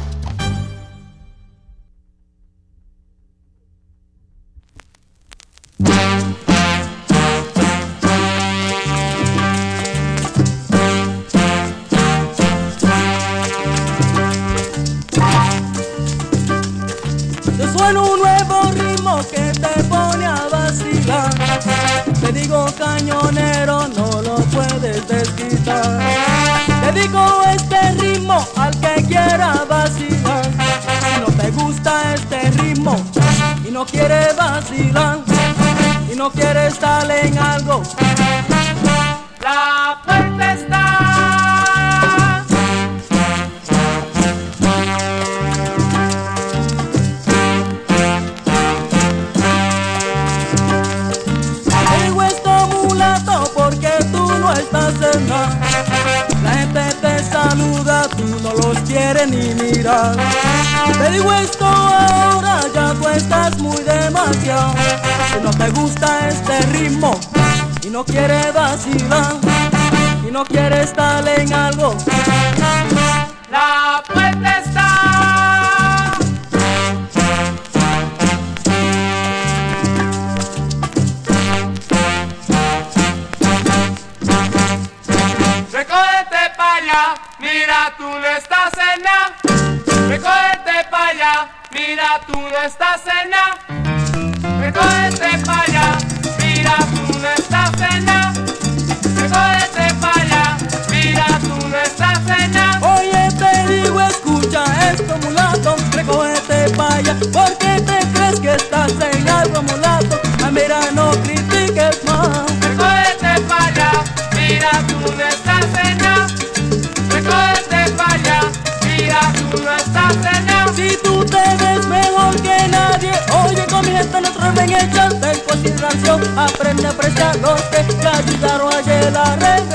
Cañonero, no lo puedes desquitar. Te digo este ritmo al que quiera vacilar. Si no te gusta este ritmo y no quiere vacilar y no quiere estar en algo. Te digo esto ahora, ya tú estás muy demasiado. Si no te gusta este ritmo y no quieres vacilar y no quieres estar en algo. Allá, porque te crees que estás en algo, mulato. Ah, mira, no critiques más. Recógete pa' allá, mira tú no estás en nada. Recógete pa' allá, mira tú no estás en nada. Si tú te ves mejor que nadie, oye, con mi gente no traen echarte en consideración. Aprende a apreciar los que te ayudaron ayer a regresar.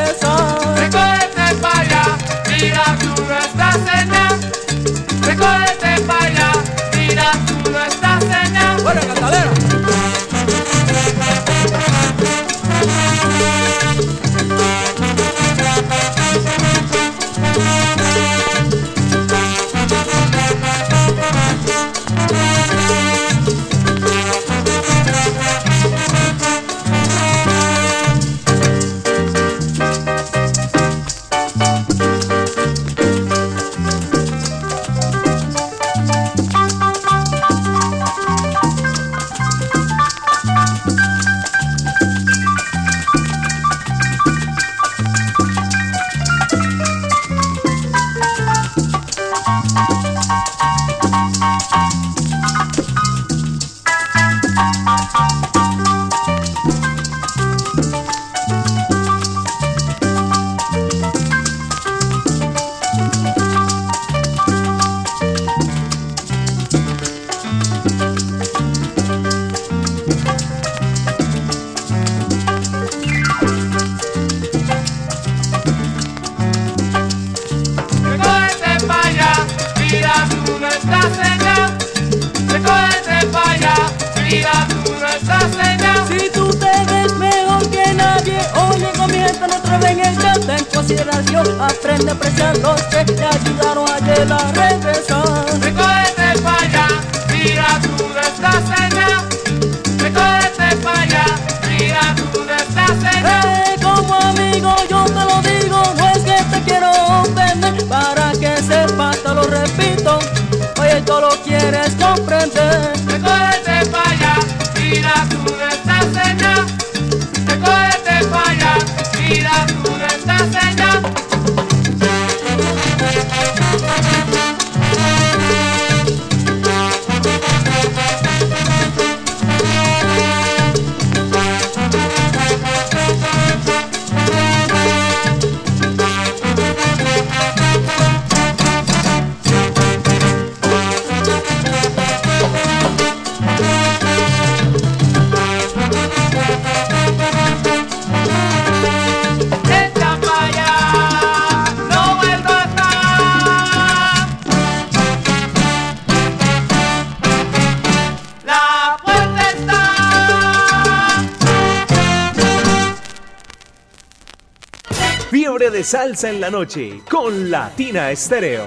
Salsa en la noche con Latina Estéreo.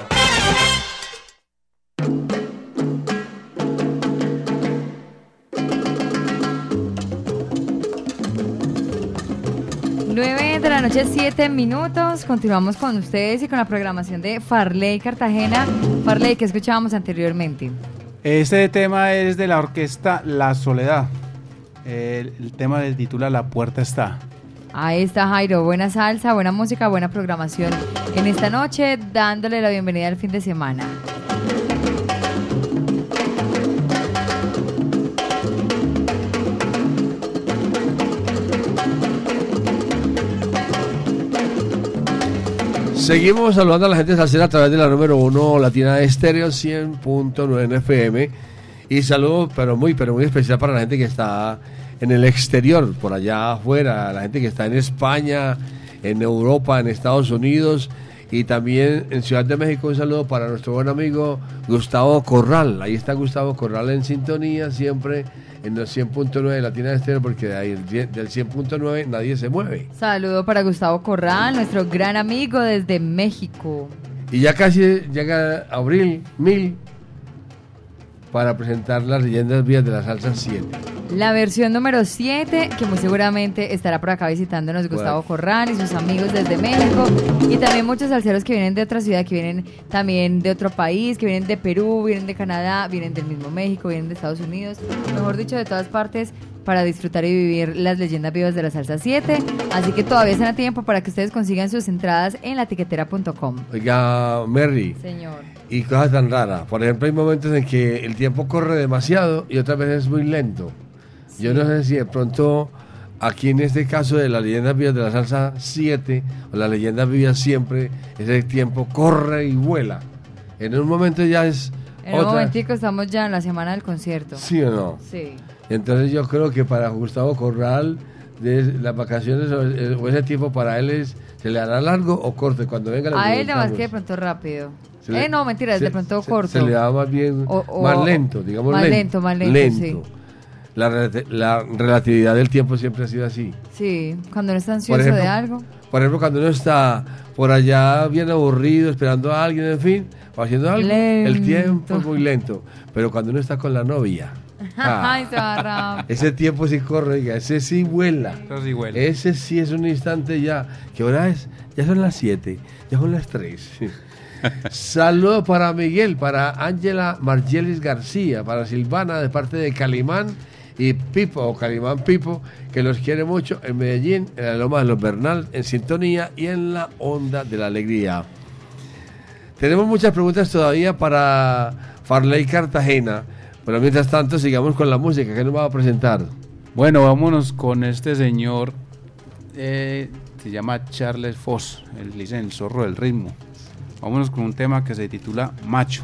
Nueve de la noche, siete minutos. Continuamos con ustedes y con la programación de Farley Cartagena. Farley, que escuchábamos anteriormente. Este tema es de la orquesta La Soledad. El, el tema del titula La Puerta está. Ahí está Jairo, buena salsa, buena música, buena programación en esta noche, dándole la bienvenida al fin de semana. Seguimos saludando a la gente salsera a través de la número 1 Latina Estéreo 100.9 FM. Y saludo, pero muy, pero muy especial para la gente que está en el exterior, por allá afuera, la gente que está en España, en Europa, en Estados Unidos y también en Ciudad de México. Un saludo para nuestro buen amigo Gustavo Corral. Ahí está Gustavo Corral en sintonía siempre en los 100.9 de Latina Estéreo, porque de ahí del 100.9 nadie se mueve. Saludo para Gustavo Corral, nuestro gran amigo desde México. Y ya casi llega abril 1000 para presentar las leyendas vías de la salsa 7. La versión número 7, que muy seguramente estará por acá visitándonos Gustavo Bueno. Corral y sus amigos desde México. Y también muchos salseros que vienen de otra ciudad, que vienen también de otro país, que vienen de Perú, vienen de Canadá, vienen del mismo México, vienen de Estados Unidos. Mejor dicho, de todas partes para disfrutar y vivir las leyendas vivas de la salsa 7. Así que todavía están a tiempo para que ustedes consigan sus entradas en latiquetera.com. Oiga, Merry. Señor. Y cosas tan raras. Por ejemplo, hay momentos en que el tiempo corre demasiado y otras veces es muy lento. Yo no sé si de pronto, aquí en este caso de las leyendas vivas de la salsa 7, o las leyendas vivas siempre, ese tiempo corre y vuela. En un momento ya es En un otra. momentico estamos ya en la semana del concierto. ¿Sí o no? Sí. Entonces yo creo que para Gustavo Corral, de las vacaciones o, o ese tiempo para él es, ¿se le hará largo o corto? Cuando venga le A él nada más que de pronto rápido. Le- eh, no, mentira, se- de pronto se- corto. Se le da más bien, O- o- más lento, digamos más lento. lento, más lento, sí. La, la relatividad del tiempo siempre ha sido así. Sí, cuando uno está ansioso ejemplo, de algo. Por ejemplo, cuando uno está por allá bien aburrido, esperando a alguien, en fin, o haciendo algo, el Lento. tiempo es muy lento. Pero cuando uno está con la novia, ah, ese tiempo sí corre, oiga, ese sí vuela. Sí vuela. Ese sí es un instante ya. ¿Qué hora es? Ya son las 7, ya son las 3. Saludo para Miguel, para Ángela Margelis García, para Silvana de parte de Calimán y Pipo, o Calimán Pipo, que los quiere mucho en Medellín, en la Loma de los Bernal, en sintonía y en la onda de la alegría. Tenemos muchas preguntas todavía para Farley Cartagena, pero mientras tanto sigamos con la música que nos va a presentar. Bueno, vámonos con este señor. eh, se llama Charles Foss. Dicen el zorro del ritmo. Vámonos con un tema que se titula. Macho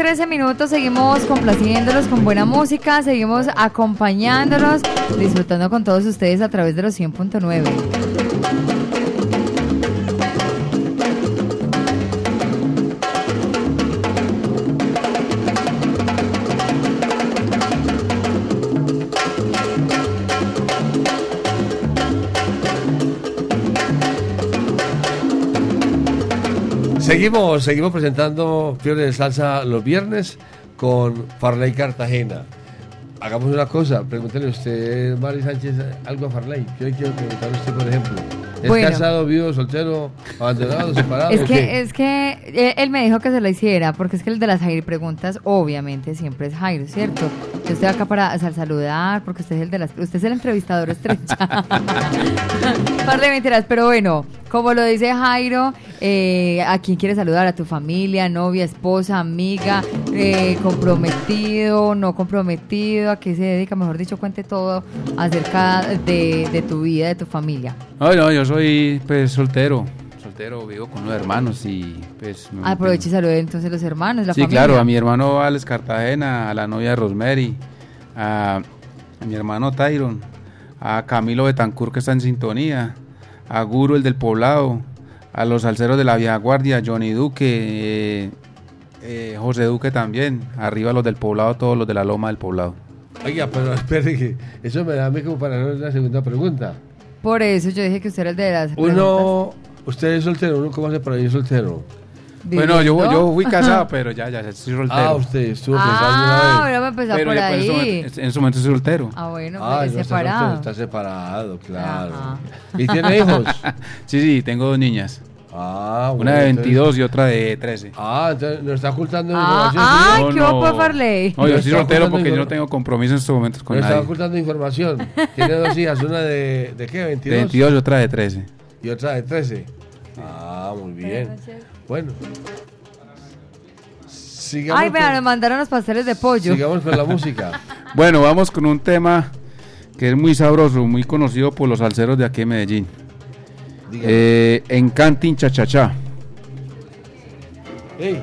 9.13 minutos seguimos complaciéndolos con buena música, seguimos acompañándolos, disfrutando con todos ustedes a través de los 100.9. Seguimos, seguimos presentando Fiebre de Salsa los viernes con Farley Cartagena. Hagamos una cosa, pregúntele usted, Mari Sánchez, algo a Farley. Yo le quiero preguntar a usted, por ejemplo. ¿Es Bueno. casado, viudo, soltero, abandonado, separado? Es que, es que eh, él me dijo que se la hiciera, porque es que el de las Jair preguntas, obviamente, siempre es Jairo, ¿cierto? Yo estoy acá para sal- saludar, porque usted es el de las, usted es el entrevistador estrecha. Par de mentiras, pero bueno, como lo dice Jairo, eh, ¿a quién quieres saludar? ¿A tu familia, novia, esposa, amiga, eh, comprometido, no comprometido? ¿A qué se dedica? Mejor dicho, cuente todo acerca de, de tu vida, de tu familia. No, no, yo soy pues soltero. Soltero, vivo con unos hermanos y pues... me- Aproveche y salude entonces a los hermanos, la Sí, familia. claro, a mi hermano Alex Cartagena, a la novia Rosemary, a, a mi hermano Tyron, a Camilo Betancourt que está en sintonía, a Guru el del poblado, a los salseros de la vieja guardia, Johnny Duque, eh, eh, José Duque también, arriba los del poblado, todos los de la loma del poblado. Oiga, pero espere que eso me da a mí como para hacer la segunda pregunta. Por eso yo dije que usted era el de las preguntas. Uno, usted es soltero, uno cómo hace para ir soltero. Bueno, yo, yo fui casado, pero ya, ya, ya estoy soltero. Ah, usted estuvo pensando Ah, una vez. ahora me empezó Pero por ya, pues, en, ahí. este momento, en este momento estoy soltero. Ah, bueno, Ah, pues, no, está separado. Está separado, claro. Ajá. ¿Y tiene hijos? Sí, sí, tengo dos niñas. Ah, Una de 22 y otra de 13. Ah, entonces nos está ocultando Ah, información. ay, ¿sí? qué opa, Farley. No, yo estoy está soltero porque yo no tengo compromiso en estos momentos con Nos está nadie. ocultando información. Tiene dos hijas, una de, ¿de qué? ¿22? 22 y otra de 13. Y otra de 13. Ah, muy bien. Bueno. Sigamos, Ay, vean, con, nos mandaron los pasteles de pollo. sigamos con la música. Bueno, vamos con un tema que es muy sabroso, muy conocido por los salseros de aquí en Medellín. Eh, Encantin Chachachá. Ey.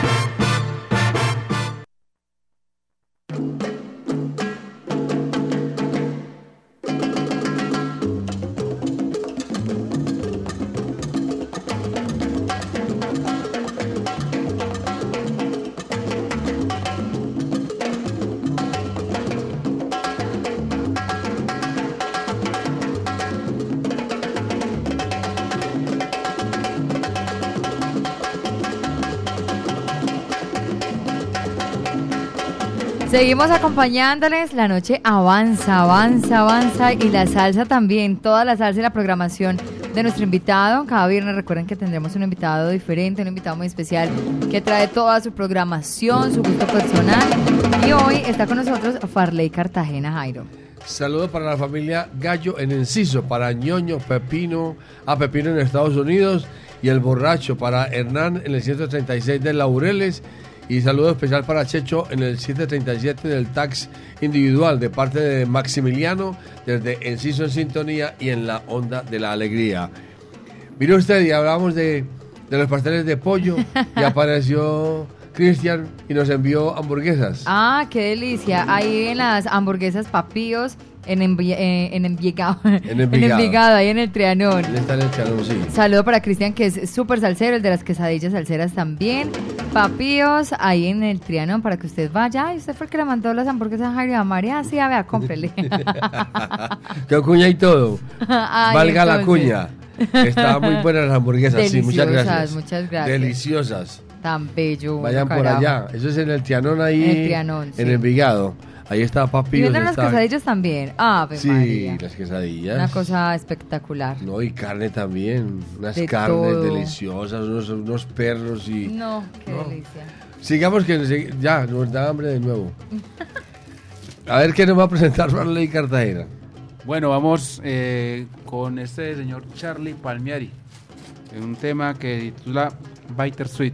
Seguimos acompañándoles, la noche avanza, avanza, avanza y la salsa también, toda la salsa y la programación de nuestro invitado. Cada viernes recuerden que tendremos un invitado diferente, un invitado muy especial que trae toda su programación, su gusto personal. Y hoy está con nosotros Farley Cartagena Jairo. Saludos para la familia Gallo en Enciso, para Ñoño, Pepino, a Pepino en Estados Unidos y el borracho para Hernán en el 136 de Laureles y saludo especial para Checho en el 737 del tax individual de parte de Maximiliano desde Enciso en Sintonía y en la Onda de la Alegría. Mire usted, y hablábamos de, de los pasteles de pollo y apareció Cristian y nos envió hamburguesas. Ah, qué delicia. Ahí en las hamburguesas papillos, en, Envi- eh, en Envigado. En Envigado. Envigado, ahí en el Trianón. Él está en el Trianón, sí. Saludo para Cristian, que es súper salsero, el de las quesadillas salseras también. Papillos, ahí en el Trianón, para que usted vaya. Ay, usted fue el que le mandó las hamburguesas a Jairo y a María. Sí, a ver, cómprele. Que cuña y todo. Ay, Valga la cuña. Estaban muy buenas las hamburguesas, sí, muchas gracias. muchas gracias. Deliciosas. Tan bello. Vayan por carajo. allá. Eso es en el Trianón ahí. En el Trianón, En sí. Envigado. Ahí está Y Papillos. venden las está- quesadillas también. Ah, Sí, María. las quesadillas. Una cosa espectacular. No, y carne también. Unas De carnes todo. deliciosas, unos, unos perros y... No, qué No. delicia. Sigamos que ya nos da hambre de nuevo. A ver qué nos va a presentar Marley Cartagena. Bueno, vamos eh, con este señor Charlie Palmieri. En un tema que titula Biter Sweet.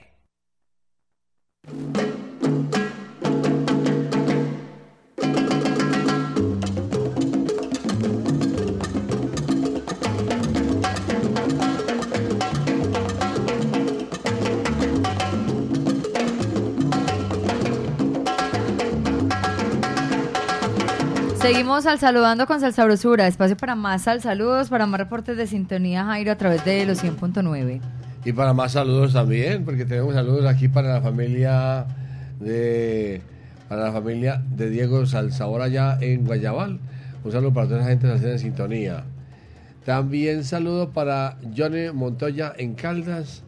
Seguimos al saludando con Salsabrosura, espacio para más sal saludos, para más reportes de sintonía Jairo a través de los 100.9. Y para más saludos también, porque tenemos saludos aquí para la familia de para la familia de Diego Salsabor allá en Guayabal. Un saludo para toda esa gente que en sintonía. También saludo para Johnny Montoya en Caldas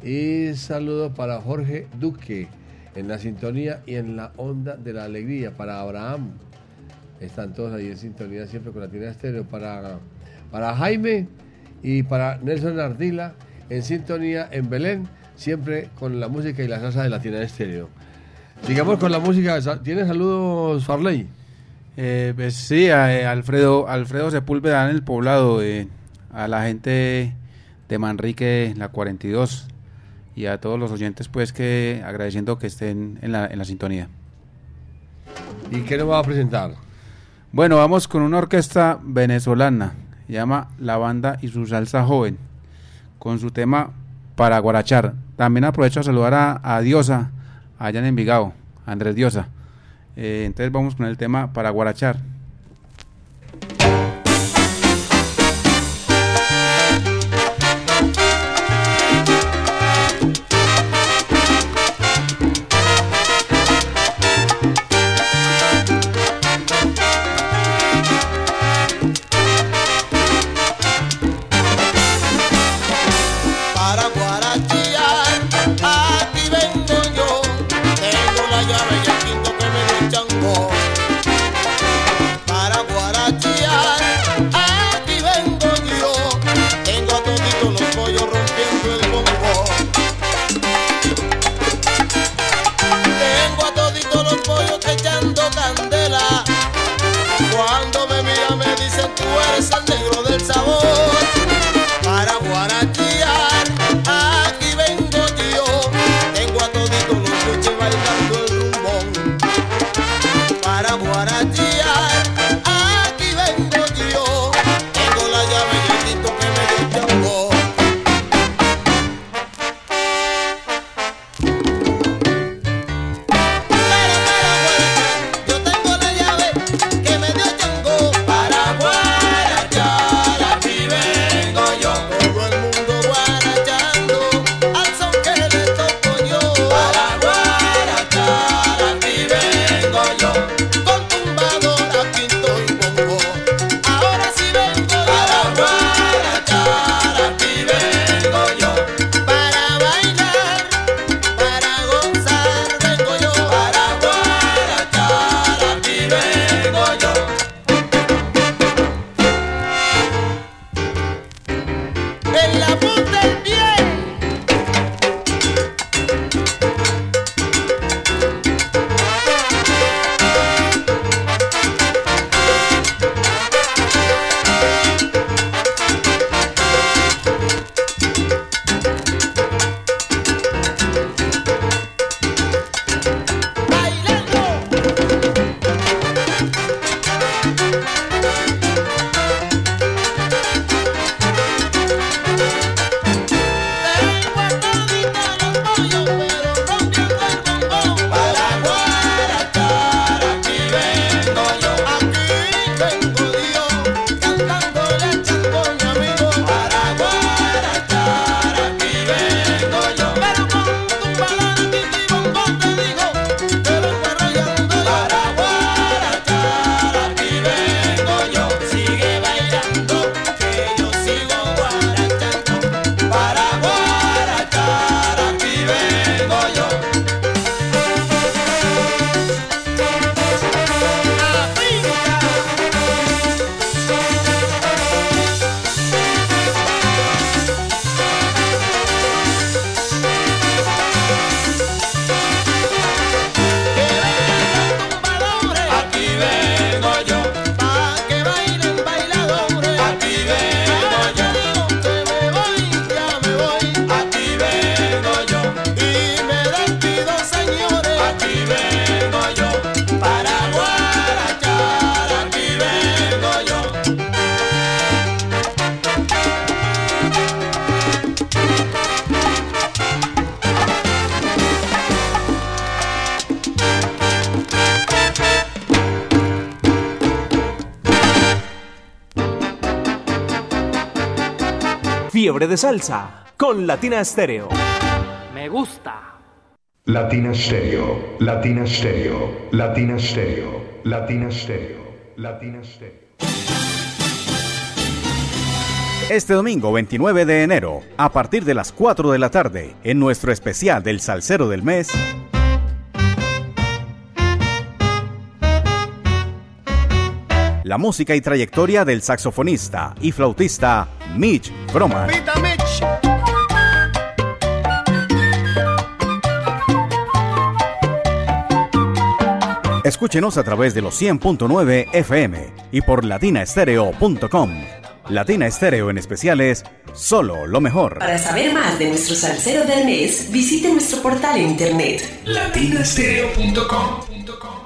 y saludo para Jorge Duque en la sintonía y en la onda de la alegría para Abraham. Están todos ahí en sintonía siempre con Latina Estéreo para, para Jaime y para Nelson Ardila en sintonía en Belén, siempre con la música y la salsa de Latina Estéreo. Sigamos con la música. ¿Tienes saludos, Farley? Eh, pues sí, a, eh, Alfredo, Alfredo Sepúlveda en el poblado, eh, a la gente de Manrique, la 42, y a todos los oyentes, pues que agradeciendo que estén en la, en la sintonía. ¿Y qué nos va a presentar? Bueno, vamos con una orquesta venezolana, se llama La Banda y su Salsa Joven, con su tema Para Guarachar. También aprovecho a saludar a, a Diosa, allá en Envigado, Andrés Diosa. Eh, entonces vamos con el tema Para Guarachar. tú eres el negro de de Salsa con Latina Estéreo. Me gusta. Latina Stereo, Latina Stereo, Latina Stereo, Latina Stereo, Latina Stereo. Este domingo 29 de enero, a partir de las 4 de la tarde, en nuestro especial del Salsero del Mes, la música y trayectoria del saxofonista y flautista Mitch Broman. Escúchenos a través de los 100.9 FM y por latinaestereo.com. Latina Estéreo en especiales, solo lo mejor. Para saber más de nuestro salsero del mes, visite nuestro portal en internet. latinastereo.com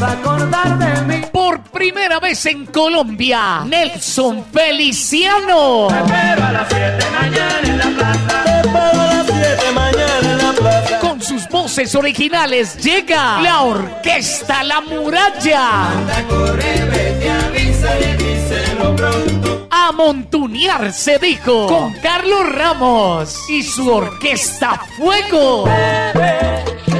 Te vas a acordar de mí. Por primera vez en Colombia, Nelson Feliciano. Pero a las 7 mañana en la plaza. Te espero a las 7 mañana en la plaza. Con sus voces originales llega la orquesta La Muralla. Corre, vete, avísale, díselo pronto. A montunear se dijo con Carlos Ramos y su orquesta Fuego. Escucha,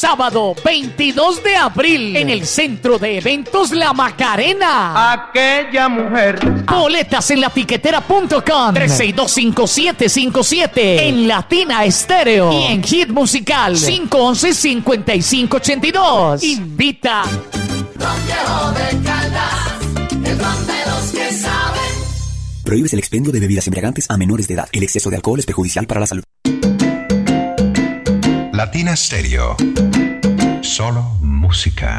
Sábado 22 de abril en el Centro de Eventos La Macarena. Aquella mujer. Boletas en latiquetera.com 3625757 en Latina Estéreo y en Hit Musical 511-5582. Invita. Prohíbes el expendio de bebidas embriagantes a menores de edad. El exceso de alcohol es perjudicial para la salud. Latina Stereo. Solo música.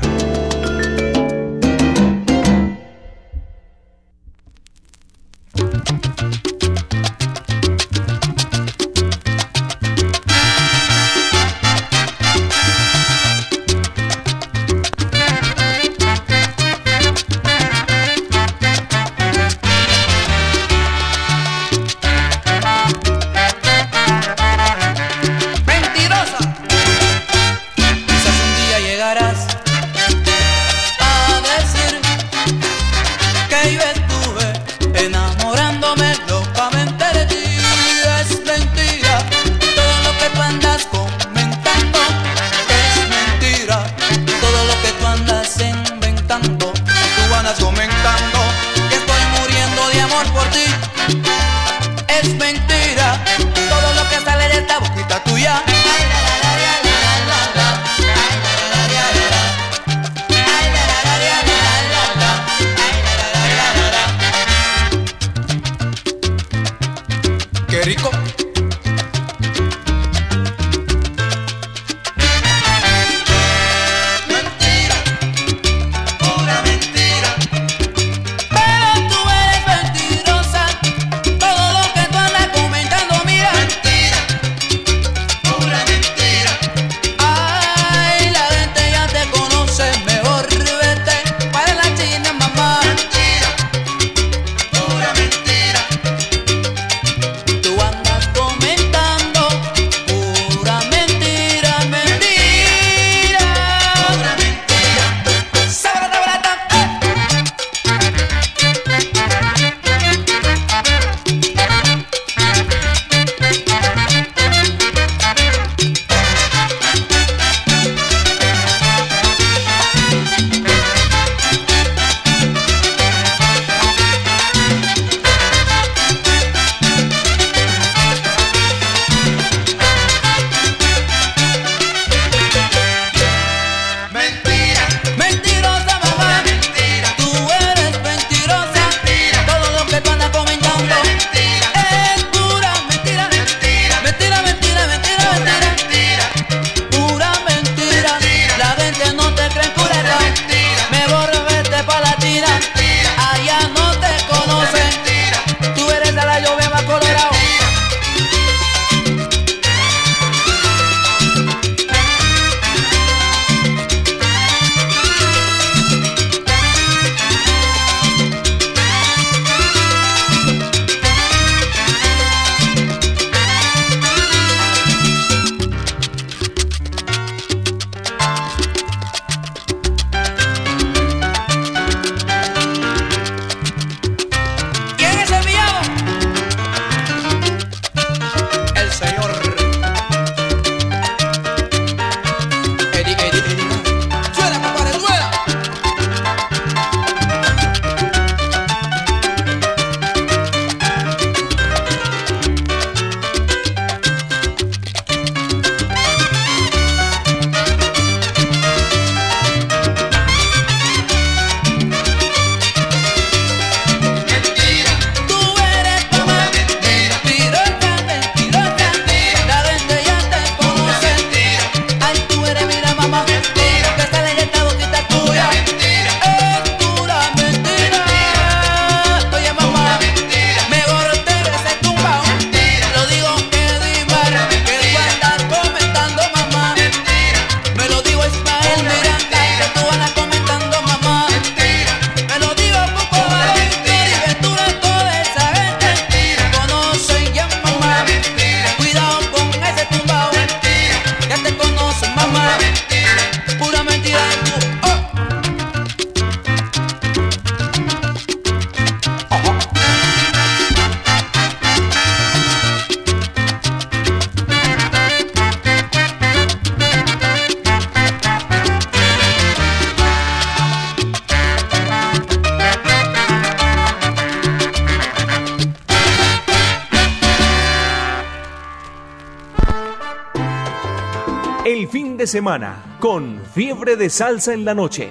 De Salsa en la noche.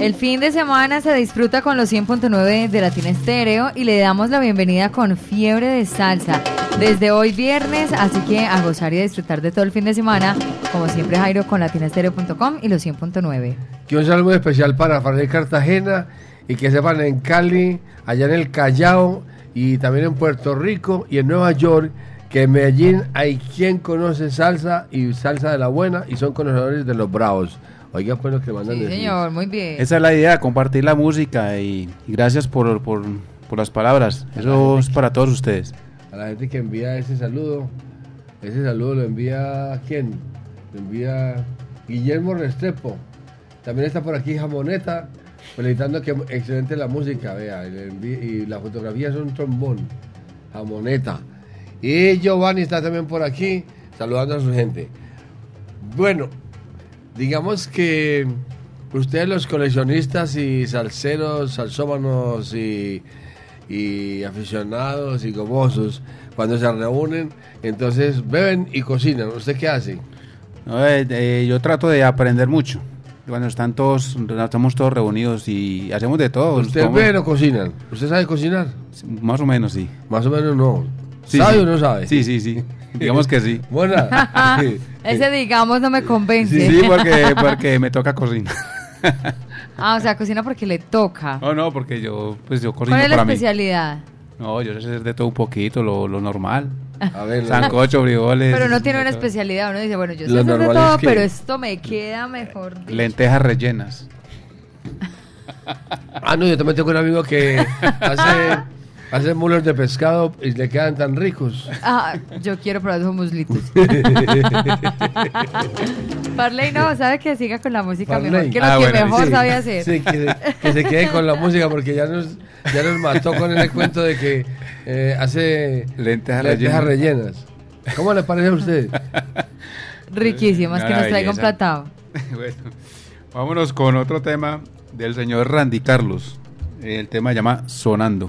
El fin de semana se disfruta con los 100.9 de Latina Estéreo y le damos la bienvenida con Fiebre de Salsa. Desde hoy viernes, así que a gozar y a disfrutar de todo el fin de semana, como siempre Jairo con latinastereo.com y los 100.9. Que un saludo especial para Farley Cartagena y que sepan en Cali, allá en el Callao y también en Puerto Rico y en Nueva York que en Medellín hay quien conoce salsa y salsa de la buena y son conocedores de los bravos. Oiga, pues lo que mandan Sí, decir. señor, muy bien. Esa es la idea, compartir la música y, y gracias por, por, por las palabras. Eso es para todos ustedes. A la gente que envía ese saludo, ese saludo lo envía ¿quién? Lo envía Guillermo Restrepo. También está por aquí Jamoneta, felicitando que excelente la música, vea, y la fotografía es un trombón. Jamoneta. Y Giovanni está también por aquí, saludando a su gente. Bueno, digamos que ustedes los coleccionistas y salseros, salsómanos y, y aficionados y gomosos, cuando se reúnen, entonces beben y cocinan. ¿Usted qué hace? No, eh, eh, yo trato de aprender mucho. Cuando están todos, estamos todos reunidos y hacemos de todo. ¿Ustedes Tomamos- beben o cocinan? ¿Usted sabe cocinar? Más o menos, sí. Más o menos no. Sí, ¿Sabe sí. o no sabe? Sí, sí, sí. Digamos que sí. Buena. Ese digamos no me convence. Sí, porque, porque me toca cocinar. Ah, o sea, cocina porque le toca. No, no, porque yo, pues yo cocino ¿Cuál es la para mí. especialidad? No, yo sé hacer de todo un poquito, lo, lo normal. A ver, Sancocho, frijoles. Pero no tiene una especialidad. Uno dice, bueno, yo sé hacer de todo, que- pero esto me queda mejor. dicho. Lentejas rellenas. Ah, no, yo también tengo un amigo que hace, hace mulos de pescado y le quedan tan ricos. Ah, yo quiero probar esos muslitos. Parley no, sabe que siga con la música mejor, Farley. que lo Ah, que bueno, mejor sí. sabe hacer. Sí, que, se- que se quede con la música porque ya nos, ya nos mató con el cuento de que eh, hace Lentejas lentejas rellenas. ¿Cómo le parece a usted? Riquísimas, que nos traiga un platado. bueno, vámonos con otro tema del señor Randy Carlos. El tema se llama. Sonando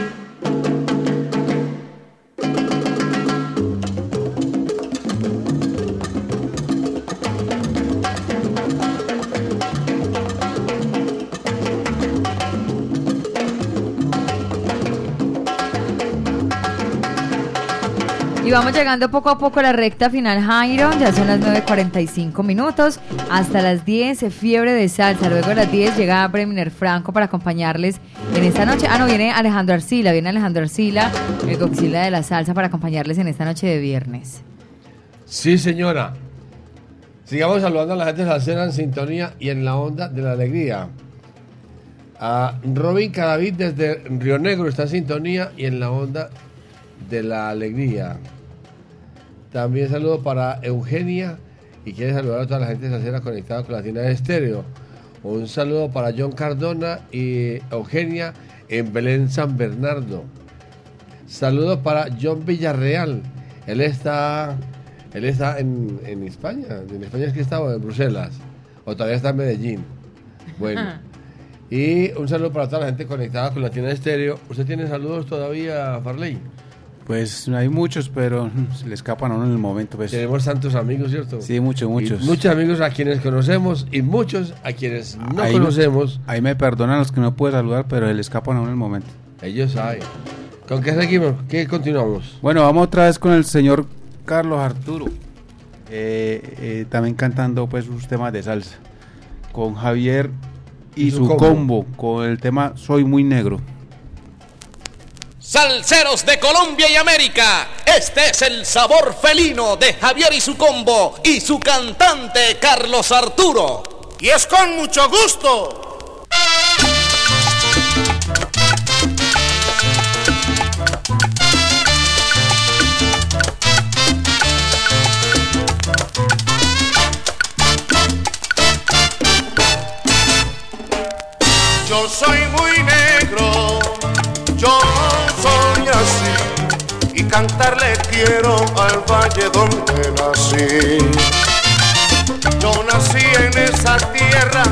Y vamos llegando poco a poco a la recta final, Jairo. Ya son las 9.45 minutos. Hasta las 10, fiebre de salsa. Luego a las 10 llega Breminer Franco para acompañarles en esta noche. Ah, no, viene Alejandro Arcila. Viene Alejandro Arcila, el coxila de la salsa, para acompañarles en esta noche de viernes. Sí, señora. Sigamos saludando a la gente salsera en sintonía y en la onda de la alegría. A Robin Cadavid desde Río Negro está en sintonía y en la onda de la alegría. También saludo para Eugenia y quiere saludar a toda la gente salsera conectada con Latina de Estéreo. Un saludo para John Cardona y Eugenia en Belén San Bernardo. Saludos para John Villarreal. Él está, él está en, en España. En España es que estaba en Bruselas. O todavía está en Medellín. Bueno. Y un saludo para toda la gente conectada con Latina de Estéreo. ¿Usted tiene saludos todavía, Farley? Pues hay muchos, pero se le escapan a uno en el momento. Pues. Tenemos tantos amigos, ¿cierto? Sí, muchos, muchos. Y muchos amigos a quienes conocemos y muchos a quienes no ahí, conocemos. Ahí me perdonan los que no puedo saludar, pero se le escapan a uno en el momento. Ellos saben. ¿Con qué seguimos? ¿Qué continuamos? Bueno, vamos otra vez con el señor Carlos Arturo. Eh, eh, también cantando pues sus temas de salsa. Con Javier y, Y su su, combo. combo. con el tema Soy muy negro. Salseros de Colombia y América, este es el sabor felino de Javier y su combo y su cantante Carlos Arturo. Y es con mucho gusto. Yo soy cantarle quiero al valle donde nací. Yo nací en esa tierra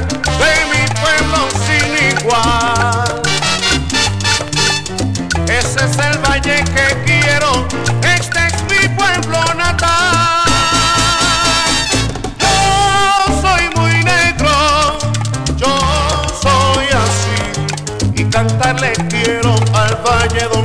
de mi pueblo sin igual. Ese es el valle que quiero, este es mi pueblo natal. Yo soy muy negro, yo soy así, y cantarle quiero al valle donde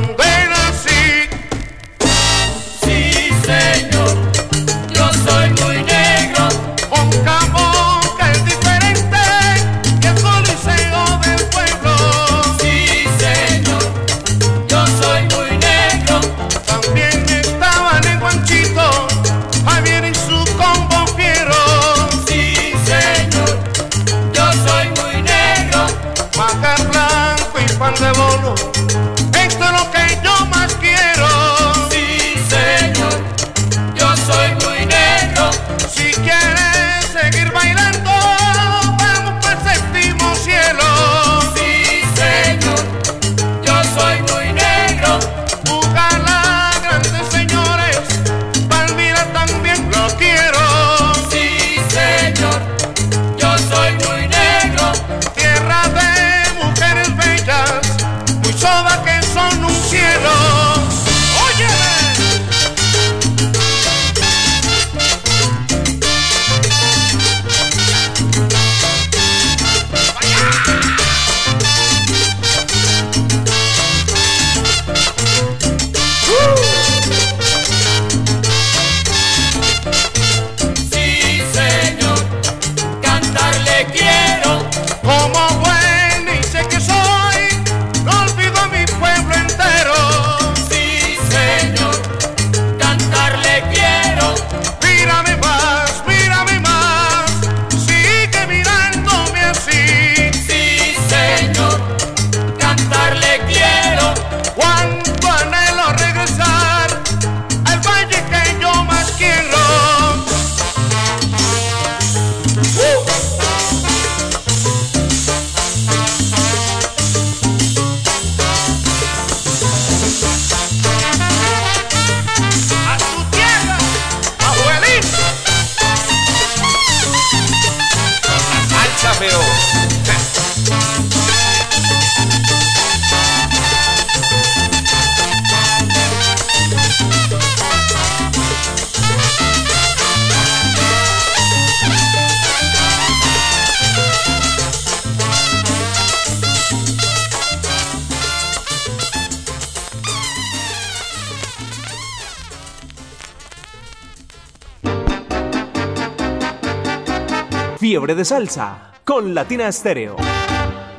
salsa con Latina Estéreo.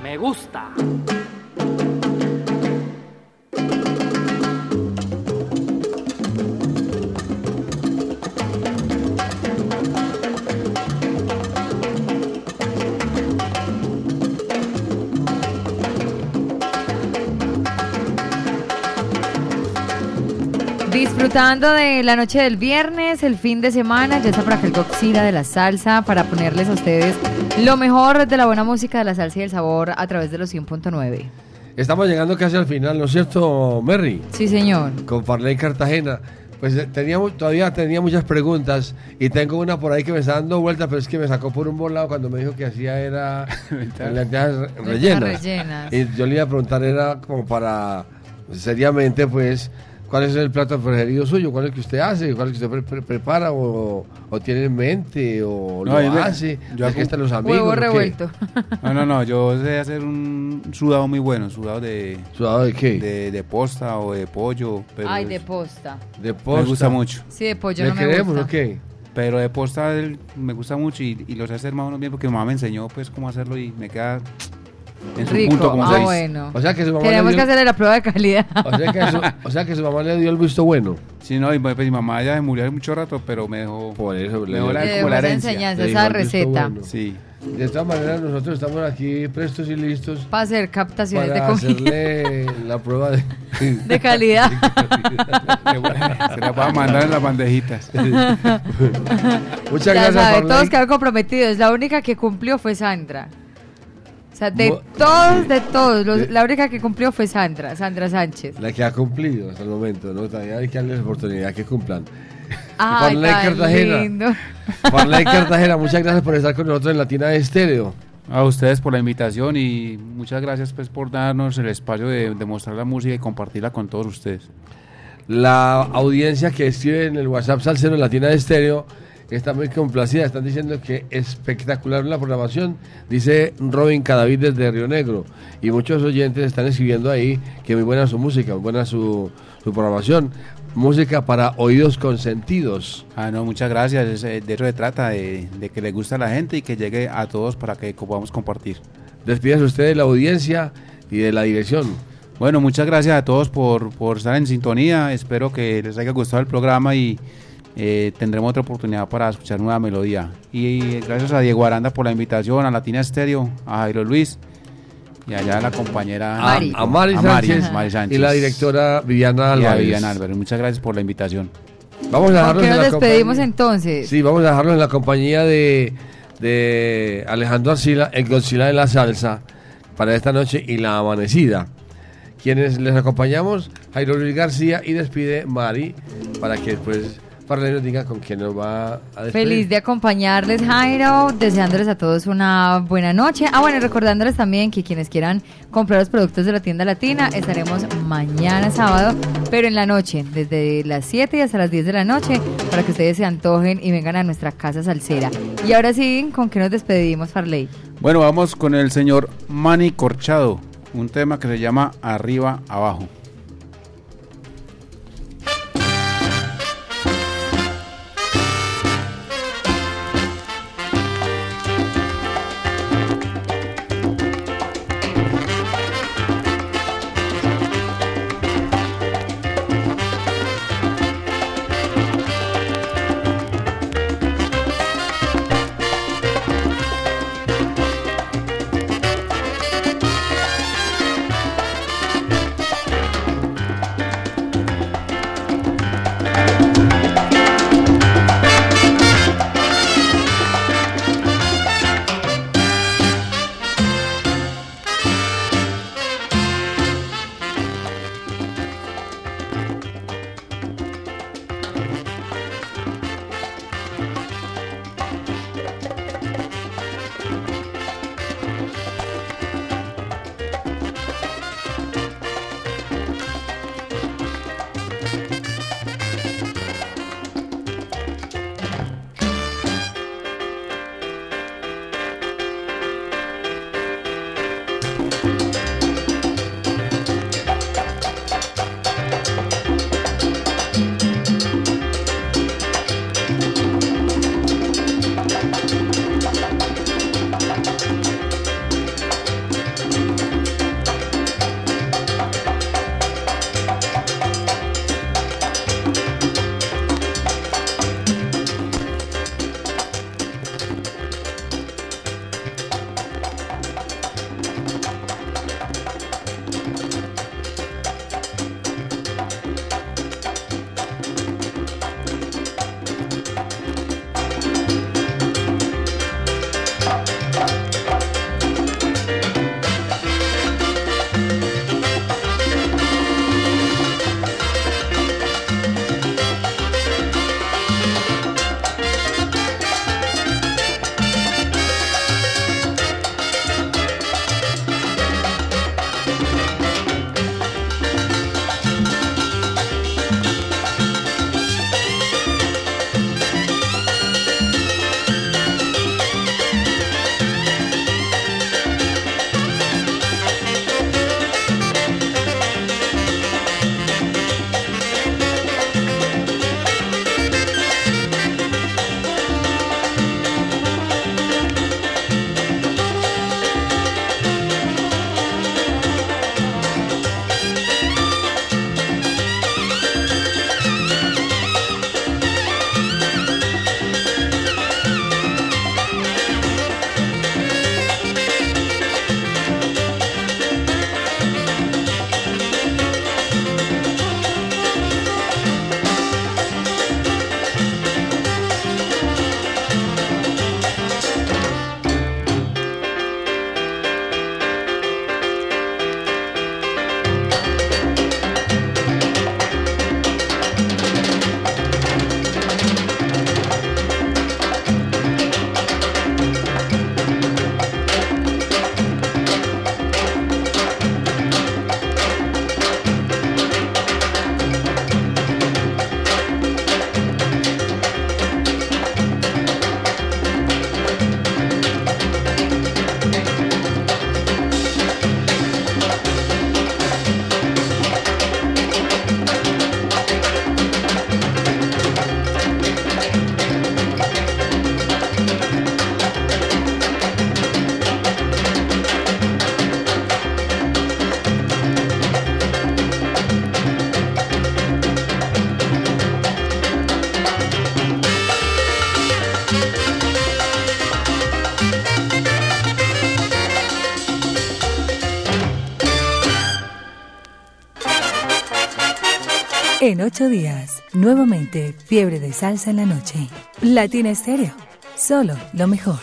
Me gusta. Disfrutando de la noche del viernes, el fin de semana, ya está por acá el Godzilla de la salsa para ponerles a ustedes lo mejor de la buena música de la salsa y el sabor a través de los 100.9. Estamos llegando casi al final, ¿no es cierto, Merry? Sí, señor. Con Farley Cartagena. Pues eh, tenía, mu- todavía tenía muchas preguntas y tengo una por ahí que me está dando vueltas, pero es que me sacó por un volado cuando me dijo que hacía era lentejas re- rellenas. rellenas. Y yo le iba a preguntar, era como para, seriamente, pues, ¿cuál es el plato preferido suyo? ¿Cuál es el que usted hace? ¿Cuál es el que usted pre- pre- prepara o, o tiene en mente o No, lo me- hace? yo ¿De qué hago- están los amigos? Huevo revuelto. No, no, no, yo sé hacer un sudado muy bueno, sudado de... ¿Sudado de qué? De, de posta o de pollo. Pero Ay, es- de posta. De Me posta. gusta mucho. Sí, de pollo ¿Le no me creemos gusta. o qué? Pero de posta me gusta mucho y, y lo sé hacer más o menos bien porque mi mamá me enseñó pues cómo hacerlo y me queda en su Rico. punto como ah, se dice. bueno. O sea que su mamá Tenemos le que dio- hacerle la prueba de calidad. O sea, que su, o sea que su mamá le dio el visto bueno. Sí, no, y pues, mi mamá ya se murió hace mucho rato, pero me dejó, Por eso me dejó la, Le como la herencia. enseñanza, Le esa receta. bueno. Sí. De todas maneras, nosotros estamos aquí prestos y listos Para hacer captaciones para de comida. hacerle la prueba de, De calidad. Se la va a mandar en las bandejitas. Muchas ya gracias, sabe, todos quedaron comprometidos. La única que cumplió fue Sandra. O sea, de todos, de todos, los- la única que cumplió fue Sandra, Sandra Sánchez. La que ha cumplido hasta el momento, ¿no? Todavía hay que darles oportunidad que cumplan. Ay, Farley Cartagena. lindo. Farley Cartagena, muchas gracias por estar con nosotros en Latina Estéreo. A ustedes por la invitación y muchas gracias pues por darnos el espacio de, de mostrar la música y compartirla con todos ustedes. La audiencia que escribe en el WhatsApp Salcero Latina Estéreo está muy complacida. Están diciendo que espectacular la programación. Dice Robin Cadavid desde Río Negro. Y muchos oyentes están escribiendo ahí que muy buena su música, muy buena su, su programación. Música para oídos consentidos. Ah, no, muchas gracias. eh, De eso se trata, de, de que le guste a la gente y que llegue a todos para que podamos compartir. Despídase usted de la audiencia y de la dirección. Bueno, muchas gracias a todos por, por estar en sintonía. Espero que les haya gustado el programa y eh, tendremos otra oportunidad para escuchar nueva melodía. Y, gracias a Diego Aranda por la invitación, a Latina Estéreo, a Jairo Luis y allá a la compañera A, a Mari, a Sánchez, Mari Sánchez y la directora Viviana y a Álvarez. Viviana Álvarez. Muchas gracias por la invitación. Vamos a ¿Con dejarlos qué en nos la despedimos compañía- entonces? Sí, vamos a dejarlo en la compañía de, de Alejandro Arcila, el Godzilla de la salsa, para esta noche y la amanecida. Quienes les acompañamos, Jairo Luis García y despide Mari, para que después Farley nos diga con quién nos va a despedir. Feliz de acompañarles, Jairo, deseándoles a todos una buena noche. Ah, bueno, y recordándoles también que quienes quieran comprar los productos de la tienda latina, estaremos mañana sábado, pero en la noche, desde las 7 y hasta las 10 de la noche, para que ustedes se antojen y vengan a nuestra casa salsera. Y ahora sí, ¿con qué nos despedimos, Farley? Bueno, vamos con el señor Manny Corchado, un tema que se llama Arriba Abajo. En ocho días, nuevamente fiebre de salsa en la noche. Latina Estéreo, solo lo mejor.